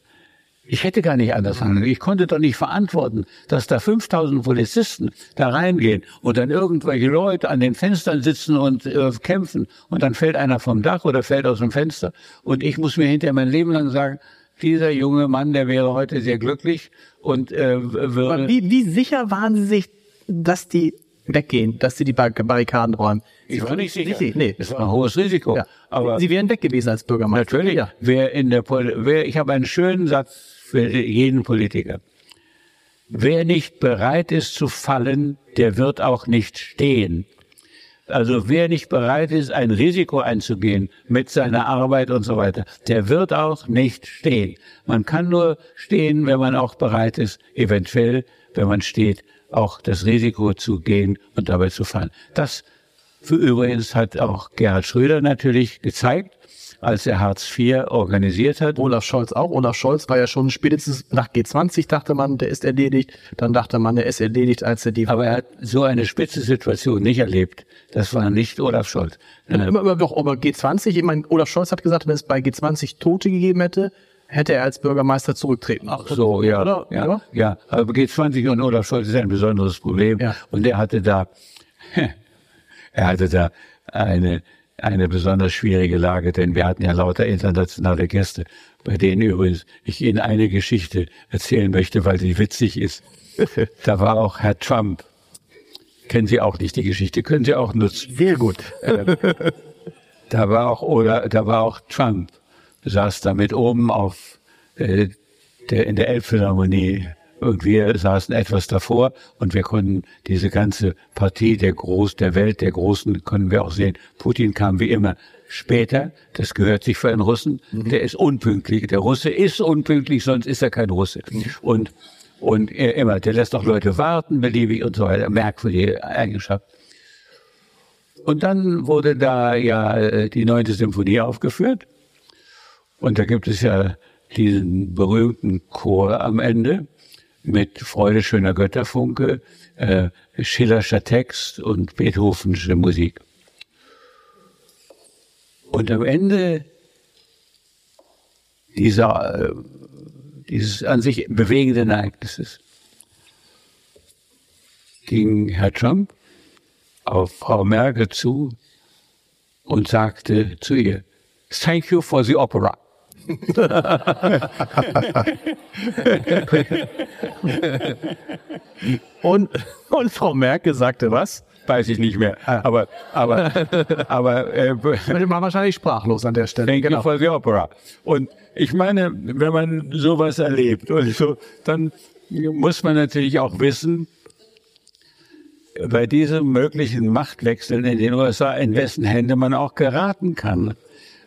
Speaker 2: Ich hätte gar nicht anders handeln. Ich konnte doch nicht verantworten, dass da 5000 Polizisten da reingehen und dann irgendwelche Leute an den Fenstern sitzen und äh, kämpfen und dann fällt einer vom Dach oder fällt aus dem Fenster und ich muss mir hinterher mein Leben lang sagen, dieser junge Mann, der wäre heute sehr glücklich und äh, würde.
Speaker 1: Wie, wie sicher waren Sie sich, dass die weggehen, dass sie die Barrikaden räumen?
Speaker 2: Ich war nicht sicher. Nicht, nee. Es war ein hohes Risiko. Ja.
Speaker 1: Aber Sie wären weg gewesen als Bürgermeister.
Speaker 2: Natürlich. Ja. Wer in der Pol wer, ich habe einen schönen Satz für jeden Politiker. Wer nicht bereit ist zu fallen, der wird auch nicht stehen. Also wer nicht bereit ist, ein Risiko einzugehen mit seiner Arbeit und so weiter, der wird auch nicht stehen. Man kann nur stehen, wenn man auch bereit ist, eventuell, wenn man steht, auch das Risiko zu gehen und dabei zu fallen. Das für übrigens hat auch Gerhard Schröder natürlich gezeigt, als er Hartz IV organisiert hat.
Speaker 1: Olaf Scholz auch. Olaf Scholz war ja schon spätestens nach G20 dachte man, der ist erledigt. Dann dachte man, der ist erledigt, als er die.
Speaker 2: Aber er hat so eine spitze Situation nicht erlebt. Das war nicht Olaf Scholz.
Speaker 1: Ja, immer, immer doch, aber G20, ich meine, Olaf Scholz hat gesagt, wenn es bei G20 Tote gegeben hätte, hätte er als Bürgermeister zurücktreten.
Speaker 2: Ach so, ja. Oder? Ja, ja. Aber G20 und Olaf Scholz ist ein besonderes Problem. Ja. Und er hatte da er hatte da eine, eine besonders schwierige Lage, denn wir hatten ja lauter internationale Gäste, bei denen übrigens ich Ihnen eine Geschichte erzählen möchte, weil sie witzig ist. Da war auch Herr Trump. Kennen Sie auch nicht die Geschichte, können Sie auch nutzen.
Speaker 1: Sehr gut.
Speaker 2: Ähm, da war auch, oder, da war auch Trump, saß da mit oben auf, äh, der, in der Elbphilharmonie wir saßen etwas davor und wir konnten diese ganze Partie der Groß, der Welt, der Großen, können wir auch sehen. Putin kam wie immer später. Das gehört sich für einen Russen. Mhm. Der ist unpünktlich. Der Russe ist unpünktlich, sonst ist er kein Russe. Mhm. Und, und er immer, der lässt auch Leute warten, beliebig und so weiter. Merkwürdige Eigenschaft. Und dann wurde da ja äh, die neunte Symphonie aufgeführt. Und da gibt es ja diesen berühmten Chor am Ende mit Freude schöner Götterfunke, äh, Schillerscher Text und Beethovensche Musik. Und am Ende dieser, äh, dieses an sich bewegenden Ereignisses ging Herr Trump auf Frau Merkel zu und sagte zu ihr, Thank you for the opera.
Speaker 1: und, und Frau Merkel sagte was?
Speaker 2: Weiß ich nicht mehr. Aber, aber, aber,
Speaker 1: äh, war wahrscheinlich sprachlos an der Stelle.
Speaker 2: Thank genau. you for the opera. Und ich meine, wenn man sowas erlebt und so, dann muss man natürlich auch wissen, bei diesem möglichen Machtwechsel in den USA, in wessen Hände man auch geraten kann.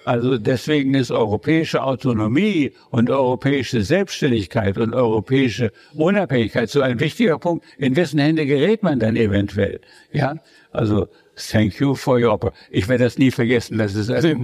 Speaker 2: Also deswegen ist europäische Autonomie und europäische Selbstständigkeit und europäische Unabhängigkeit so ein wichtiger Punkt. In wessen Hände gerät man dann eventuell? Ja, also Thank you for your offer. Ich werde das nie vergessen. Das ist eine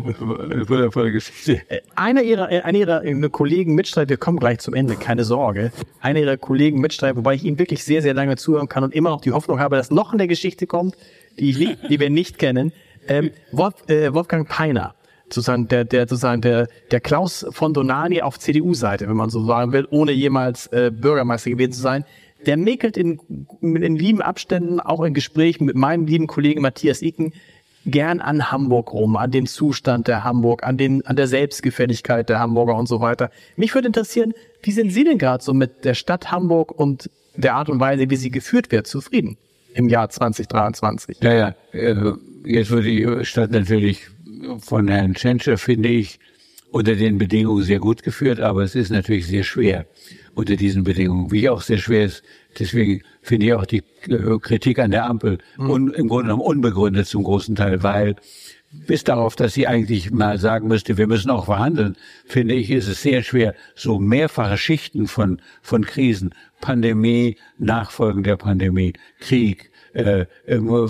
Speaker 1: wundervolle Geschichte. Einer ihrer, einer ihrer Kollegen Mitstreiter, wir kommen gleich zum Ende, keine Sorge. Einer ihrer Kollegen Mitstreiter, wobei ich ihm wirklich sehr, sehr lange zuhören kann und immer noch die Hoffnung habe, dass noch eine Geschichte kommt, die, ich, die wir nicht kennen. Ähm, Wolf, äh, Wolfgang Peiner sozusagen der, der, sozusagen der, der Klaus von Donani auf CDU-Seite, wenn man so sagen will, ohne jemals äh, Bürgermeister gewesen zu sein, der mäkelt in, in lieben Abständen, auch in Gesprächen mit meinem lieben Kollegen Matthias Iken, gern an Hamburg rum, an den Zustand der Hamburg, an, den, an der Selbstgefälligkeit der Hamburger und so weiter. Mich würde interessieren, wie sind Sie denn gerade so mit der Stadt Hamburg und der Art und Weise, wie sie geführt wird, zufrieden im Jahr 2023?
Speaker 2: Ja, ja, äh, jetzt wird die Stadt natürlich von Herrn Tschentscher, finde ich, unter den Bedingungen sehr gut geführt, aber es ist natürlich sehr schwer unter diesen Bedingungen, wie auch sehr schwer ist. Deswegen finde ich auch die äh, Kritik an der Ampel mhm. un, im Grunde genommen unbegründet zum großen Teil, weil bis darauf, dass sie eigentlich mal sagen müsste, wir müssen auch verhandeln, finde ich, ist es sehr schwer, so mehrfache Schichten von, von Krisen, Pandemie, Nachfolgen der Pandemie, Krieg, äh,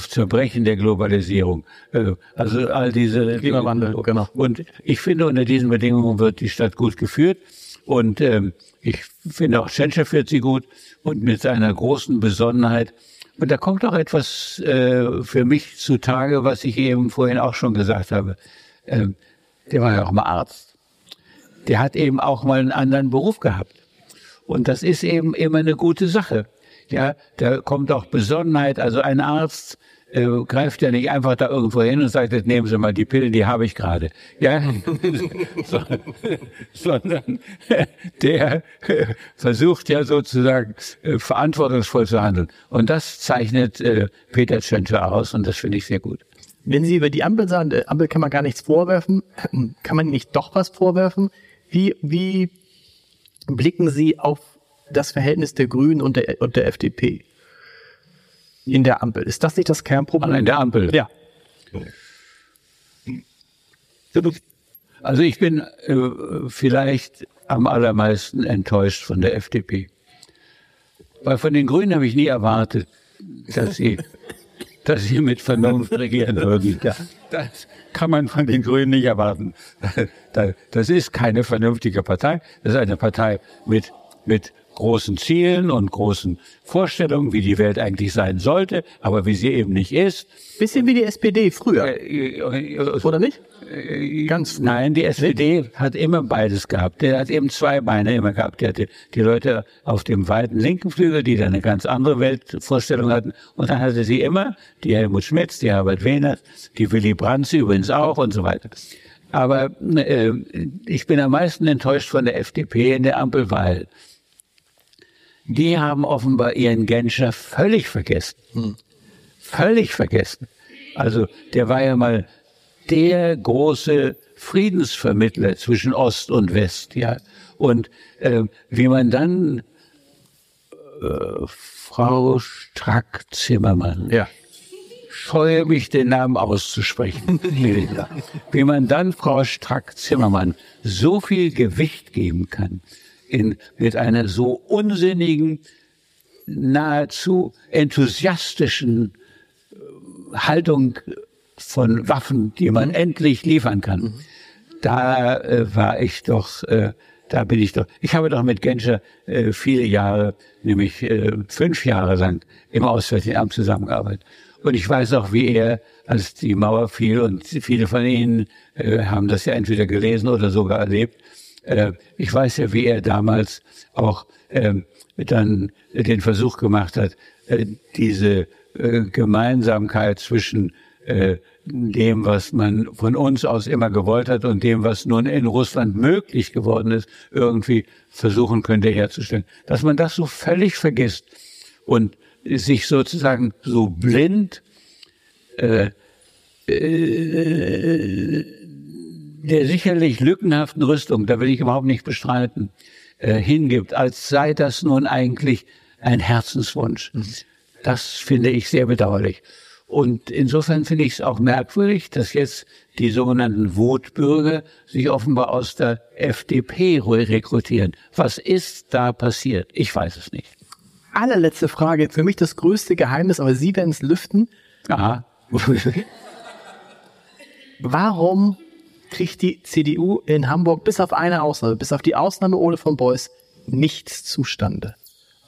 Speaker 2: Zerbrechen der Globalisierung. Äh, also all diese
Speaker 1: Klimawandel, genau.
Speaker 2: Und ich finde, unter diesen Bedingungen wird die Stadt gut geführt. Und ähm, ich finde auch Tschentscher führt sie gut und mit seiner großen Besonnenheit. Und da kommt auch etwas äh, für mich zutage, was ich eben vorhin auch schon gesagt habe. Ähm, der war ja auch mal Arzt. Der hat eben auch mal einen anderen Beruf gehabt. Und das ist eben immer eine gute Sache. Ja, da kommt auch Besonnenheit. Also ein Arzt äh, greift ja nicht einfach da irgendwo hin und sagt, jetzt nehmen Sie mal die Pillen, die habe ich gerade. Ja, so, sondern der äh, versucht ja sozusagen äh, verantwortungsvoll zu handeln. Und das zeichnet äh, Peter Tschentscher aus und das finde ich sehr gut.
Speaker 1: Wenn Sie über die Ampel sagen, der Ampel kann man gar nichts vorwerfen, kann man nicht doch was vorwerfen? Wie, wie blicken Sie auf das Verhältnis der Grünen und der, und der FDP in der Ampel. Ist das nicht das Kernproblem?
Speaker 2: In der Ampel?
Speaker 1: Ja.
Speaker 2: Also ich bin äh, vielleicht am allermeisten enttäuscht von der FDP. Weil von den Grünen habe ich nie erwartet, dass sie, dass sie mit Vernunft regieren würden. Das kann man von den Grünen nicht erwarten. Das ist keine vernünftige Partei. Das ist eine Partei mit, mit großen Zielen und großen Vorstellungen, wie die Welt eigentlich sein sollte, aber wie sie eben nicht ist.
Speaker 1: Bisschen wie die SPD früher. Äh, äh, Oder nicht?
Speaker 2: Äh, Ganz Nein, die SPD hat immer beides gehabt. Der hat eben zwei Beine immer gehabt. Die hatte die Leute auf dem weiten linken Flügel, die dann eine ganz andere Weltvorstellung hatten. Und dann hatte sie immer die Helmut Schmitz, die Herbert Wehner, die Willy Brandt übrigens auch und so weiter. Aber äh, ich bin am meisten enttäuscht von der FDP in der Ampelwahl die haben offenbar ihren Genscher völlig vergessen. Hm. Völlig vergessen. Also der war ja mal der große Friedensvermittler zwischen Ost und West, ja. Und äh, wie man dann äh, Frau Strack-Zimmermann, ja. scheue mich den Namen auszusprechen, wie man dann Frau Strack-Zimmermann so viel Gewicht geben kann, in, mit einer so unsinnigen, nahezu enthusiastischen äh, Haltung von Waffen, die man mhm. endlich liefern kann. Mhm. da äh, war ich doch, äh, da bin ich doch. Ich habe doch mit Genscher äh, viele Jahre, nämlich äh, fünf Jahre lang im Auswärtigen Amt zusammengearbeitet. Und ich weiß auch, wie er, als die Mauer fiel, und viele von Ihnen äh, haben das ja entweder gelesen oder sogar erlebt, äh, ich weiß ja, wie er damals auch äh, dann den Versuch gemacht hat, äh, diese äh, Gemeinsamkeit zwischen äh, dem, was man von uns aus immer gewollt hat und dem, was nun in Russland möglich geworden ist, irgendwie versuchen könnte herzustellen. Dass man das so völlig vergisst und sich sozusagen so blind äh, äh, der sicherlich lückenhaften Rüstung, da will ich überhaupt nicht bestreiten, äh, hingibt, als sei das nun eigentlich ein Herzenswunsch. Mhm. Das finde ich sehr bedauerlich. Und insofern finde ich es auch merkwürdig, dass jetzt die sogenannten Wutbürger sich offenbar aus der FDP rekrutieren. Was ist da passiert? Ich weiß es nicht.
Speaker 1: Allerletzte Frage. Für mich das größte Geheimnis, aber Sie werden es lüften.
Speaker 2: Aha.
Speaker 1: Warum kriegt die CDU in Hamburg bis auf eine Ausnahme, bis auf die Ausnahme Ole von Beuys, nichts zustande?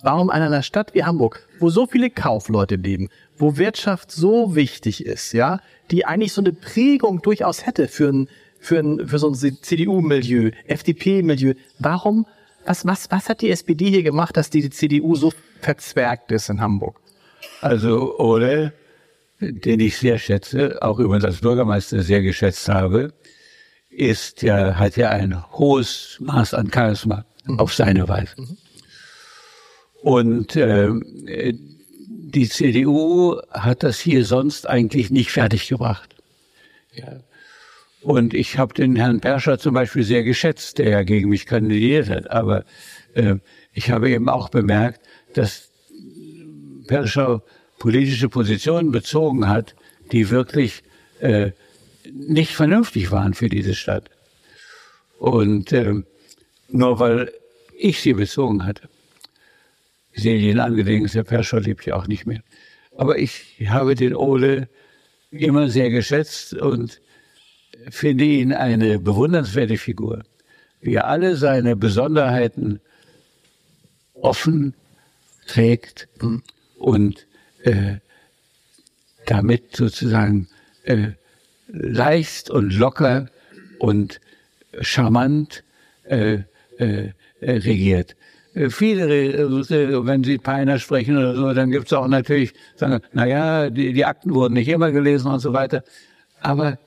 Speaker 1: Warum in einer Stadt wie Hamburg, wo so viele Kaufleute leben, wo Wirtschaft so wichtig ist, ja, die eigentlich so eine Prägung durchaus hätte für ein, für ein, für so ein CDU-Milieu, FDP-Milieu, warum, was, was, was hat die SPD hier gemacht, dass die CDU so verzwergt ist in Hamburg?
Speaker 2: Also, Ole, den ich sehr schätze, auch übrigens als Bürgermeister sehr geschätzt habe, ist ja, hat ja ein hohes Maß an Charisma mhm. auf seine Weise. Mhm. Und äh, die CDU hat das hier sonst eigentlich nicht fertiggebracht. Ja. Und ich habe den Herrn Perscher zum Beispiel sehr geschätzt, der ja gegen mich kandidiert hat. Aber äh, ich habe eben auch bemerkt, dass Perscher politische Positionen bezogen hat, die wirklich äh, nicht vernünftig waren für diese Stadt. Und äh, nur weil ich sie bezogen hatte. Ich sehe ihn angelegen, der Perscher lebt ja auch nicht mehr. Aber ich habe den Ole immer sehr geschätzt und finde ihn eine bewundernswerte Figur, wie er alle seine Besonderheiten offen trägt und äh, damit sozusagen äh, leicht und locker und charmant äh, äh, regiert. Äh, viele, äh, wenn Sie Peiner sprechen oder so, dann gibt's auch natürlich, sagen, naja, die, die Akten wurden nicht immer gelesen und so weiter. Aber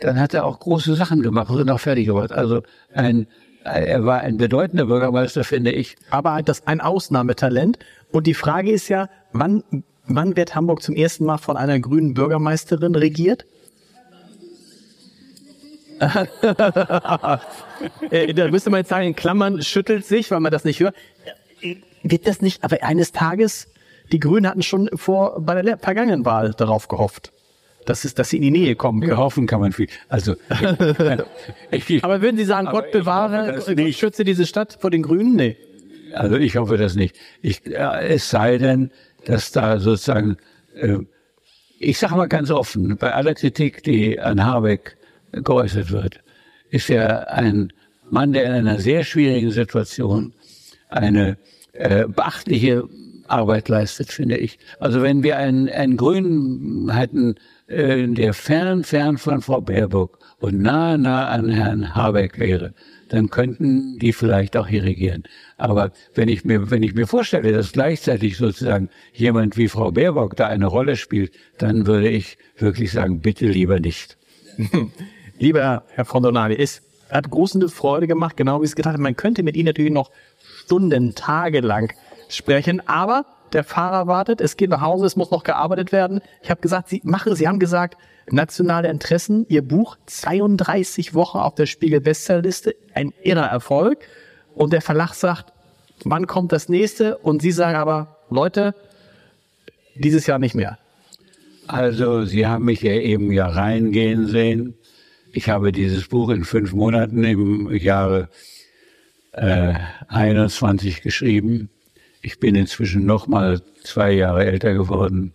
Speaker 2: dann hat er auch große Sachen gemacht und auch fertig gemacht. Also ein, er war ein bedeutender Bürgermeister, finde ich.
Speaker 1: Aber das ein Ausnahmetalent. Und die Frage ist ja, wann, wann wird Hamburg zum ersten Mal von einer grünen Bürgermeisterin regiert? Äh, da müsste man jetzt sagen, in Klammern schüttelt sich, weil man das nicht hört. Wird das nicht, aber eines Tages, die Grünen hatten schon vor, bei der vergangenen Wahl darauf gehofft. dass, es, dass sie in die Nähe kommen
Speaker 2: können. Hoffen kann man viel. Also,
Speaker 1: ich, aber würden Sie sagen, Gott bewahre, Gott schütze diese Stadt vor den Grünen? Nee.
Speaker 2: Also ich hoffe das nicht. Ich, äh, es sei denn, dass da sozusagen, äh, ich sage mal ganz offen, bei aller Kritik, die an Habeck geäußert wird, ist er ein Mann, der in einer sehr schwierigen Situation eine äh, beachtliche Arbeit leistet, finde ich. Also wenn wir einen, einen Grünen hätten, äh, der fern, fern von Frau Baerbock und nah, nah an Herrn Habeck wäre, dann könnten die vielleicht auch hier regieren. Aber wenn ich mir, wenn ich mir vorstelle, dass gleichzeitig sozusagen jemand wie Frau Baerbock da eine Rolle spielt, dann würde ich wirklich sagen, bitte lieber nicht.
Speaker 1: Lieber Herr Fondonali, es hat große Freude gemacht, genau wie es gedacht hat. Man könnte mit Ihnen natürlich noch Stunden, Tage lang sprechen, aber der Fahrer wartet, es geht nach Hause, es muss noch gearbeitet werden. Ich habe gesagt, Sie machen, Sie haben gesagt, nationale Interessen, Ihr Buch 32 Wochen auf der Spiegel Bestsellerliste, ein irrer Erfolg. Und der Verlag sagt, wann kommt das nächste? Und Sie sagen aber, Leute, dieses Jahr nicht mehr.
Speaker 2: Also, Sie haben mich ja eben ja reingehen sehen. Ich habe dieses Buch in fünf Monaten im Jahre äh, 21 geschrieben. Ich bin inzwischen noch mal zwei Jahre älter geworden.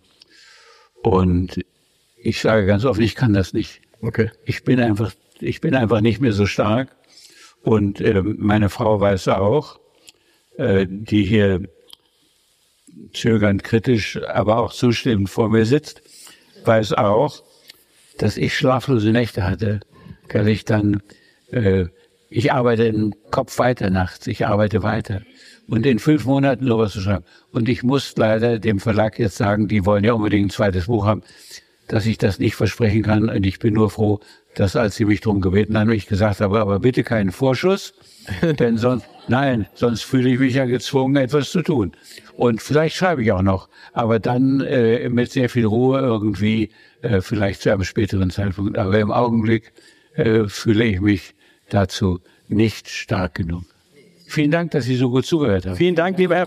Speaker 2: Und ich sage ganz offen, ich kann das nicht. Okay. Ich bin einfach ich bin einfach nicht mehr so stark. Und äh, meine Frau weiß auch, äh, die hier zögernd kritisch, aber auch zustimmend vor mir sitzt, weiß auch, dass ich schlaflose Nächte hatte, weil ich dann, äh, ich arbeite im Kopf weiter nachts, ich arbeite weiter. Und in fünf Monaten noch was zu schreiben. Und ich muss leider dem Verlag jetzt sagen, die wollen ja unbedingt ein zweites Buch haben, dass ich das nicht versprechen kann. Und ich bin nur froh, dass als sie mich darum gebeten haben, ich gesagt habe, aber bitte keinen Vorschuss, denn sonst, nein, sonst fühle ich mich ja gezwungen, etwas zu tun. Und vielleicht schreibe ich auch noch, aber dann äh, mit sehr viel Ruhe irgendwie, äh, vielleicht zu einem späteren Zeitpunkt. Aber im Augenblick äh, fühle ich mich dazu nicht stark genug. Vielen Dank, dass Sie so gut zugehört haben.
Speaker 1: Vielen Dank, lieber Herr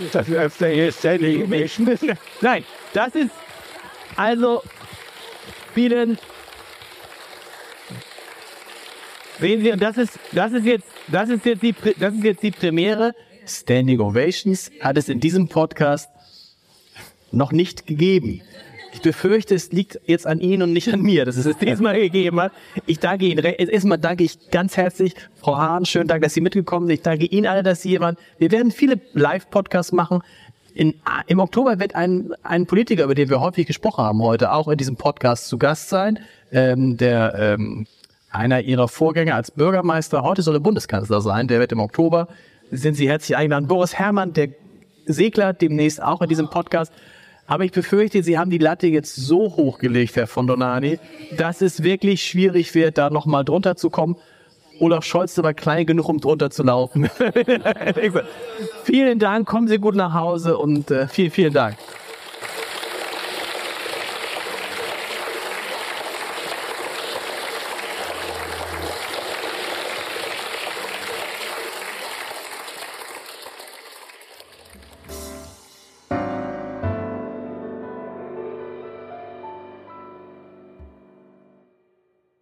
Speaker 1: Condonadi.
Speaker 2: Das öfter hier ständig
Speaker 1: Nein, das ist also vielen. Sehen Sie, und das ist, das ist jetzt, das ist jetzt die, das ist jetzt die Premiere. Standing Ovations hat es in diesem Podcast noch nicht gegeben. Ich befürchte, es liegt jetzt an Ihnen und nicht an mir, dass es es diesmal gegeben hat. Ich danke Ihnen. Erstmal danke ich ganz herzlich, Frau Hahn. Schönen Dank, dass Sie mitgekommen sind. Ich danke Ihnen alle, dass Sie hier waren. Wir werden viele Live-Podcasts machen. In, Im Oktober wird ein, ein Politiker, über den wir häufig gesprochen haben heute, auch in diesem Podcast zu Gast sein. Ähm, der ähm, einer Ihrer Vorgänger als Bürgermeister, heute soll er Bundeskanzler sein, der wird im Oktober, sind Sie herzlich eingeladen. Boris Herrmann, der Segler, demnächst auch in diesem Podcast. Aber ich befürchte, Sie haben die Latte jetzt so hochgelegt, Herr von Donani, dass es wirklich schwierig wird, da nochmal drunter zu kommen. Olaf Scholz ist aber klein genug, um drunter zu laufen. vielen Dank, kommen Sie gut nach Hause und äh, vielen, vielen Dank.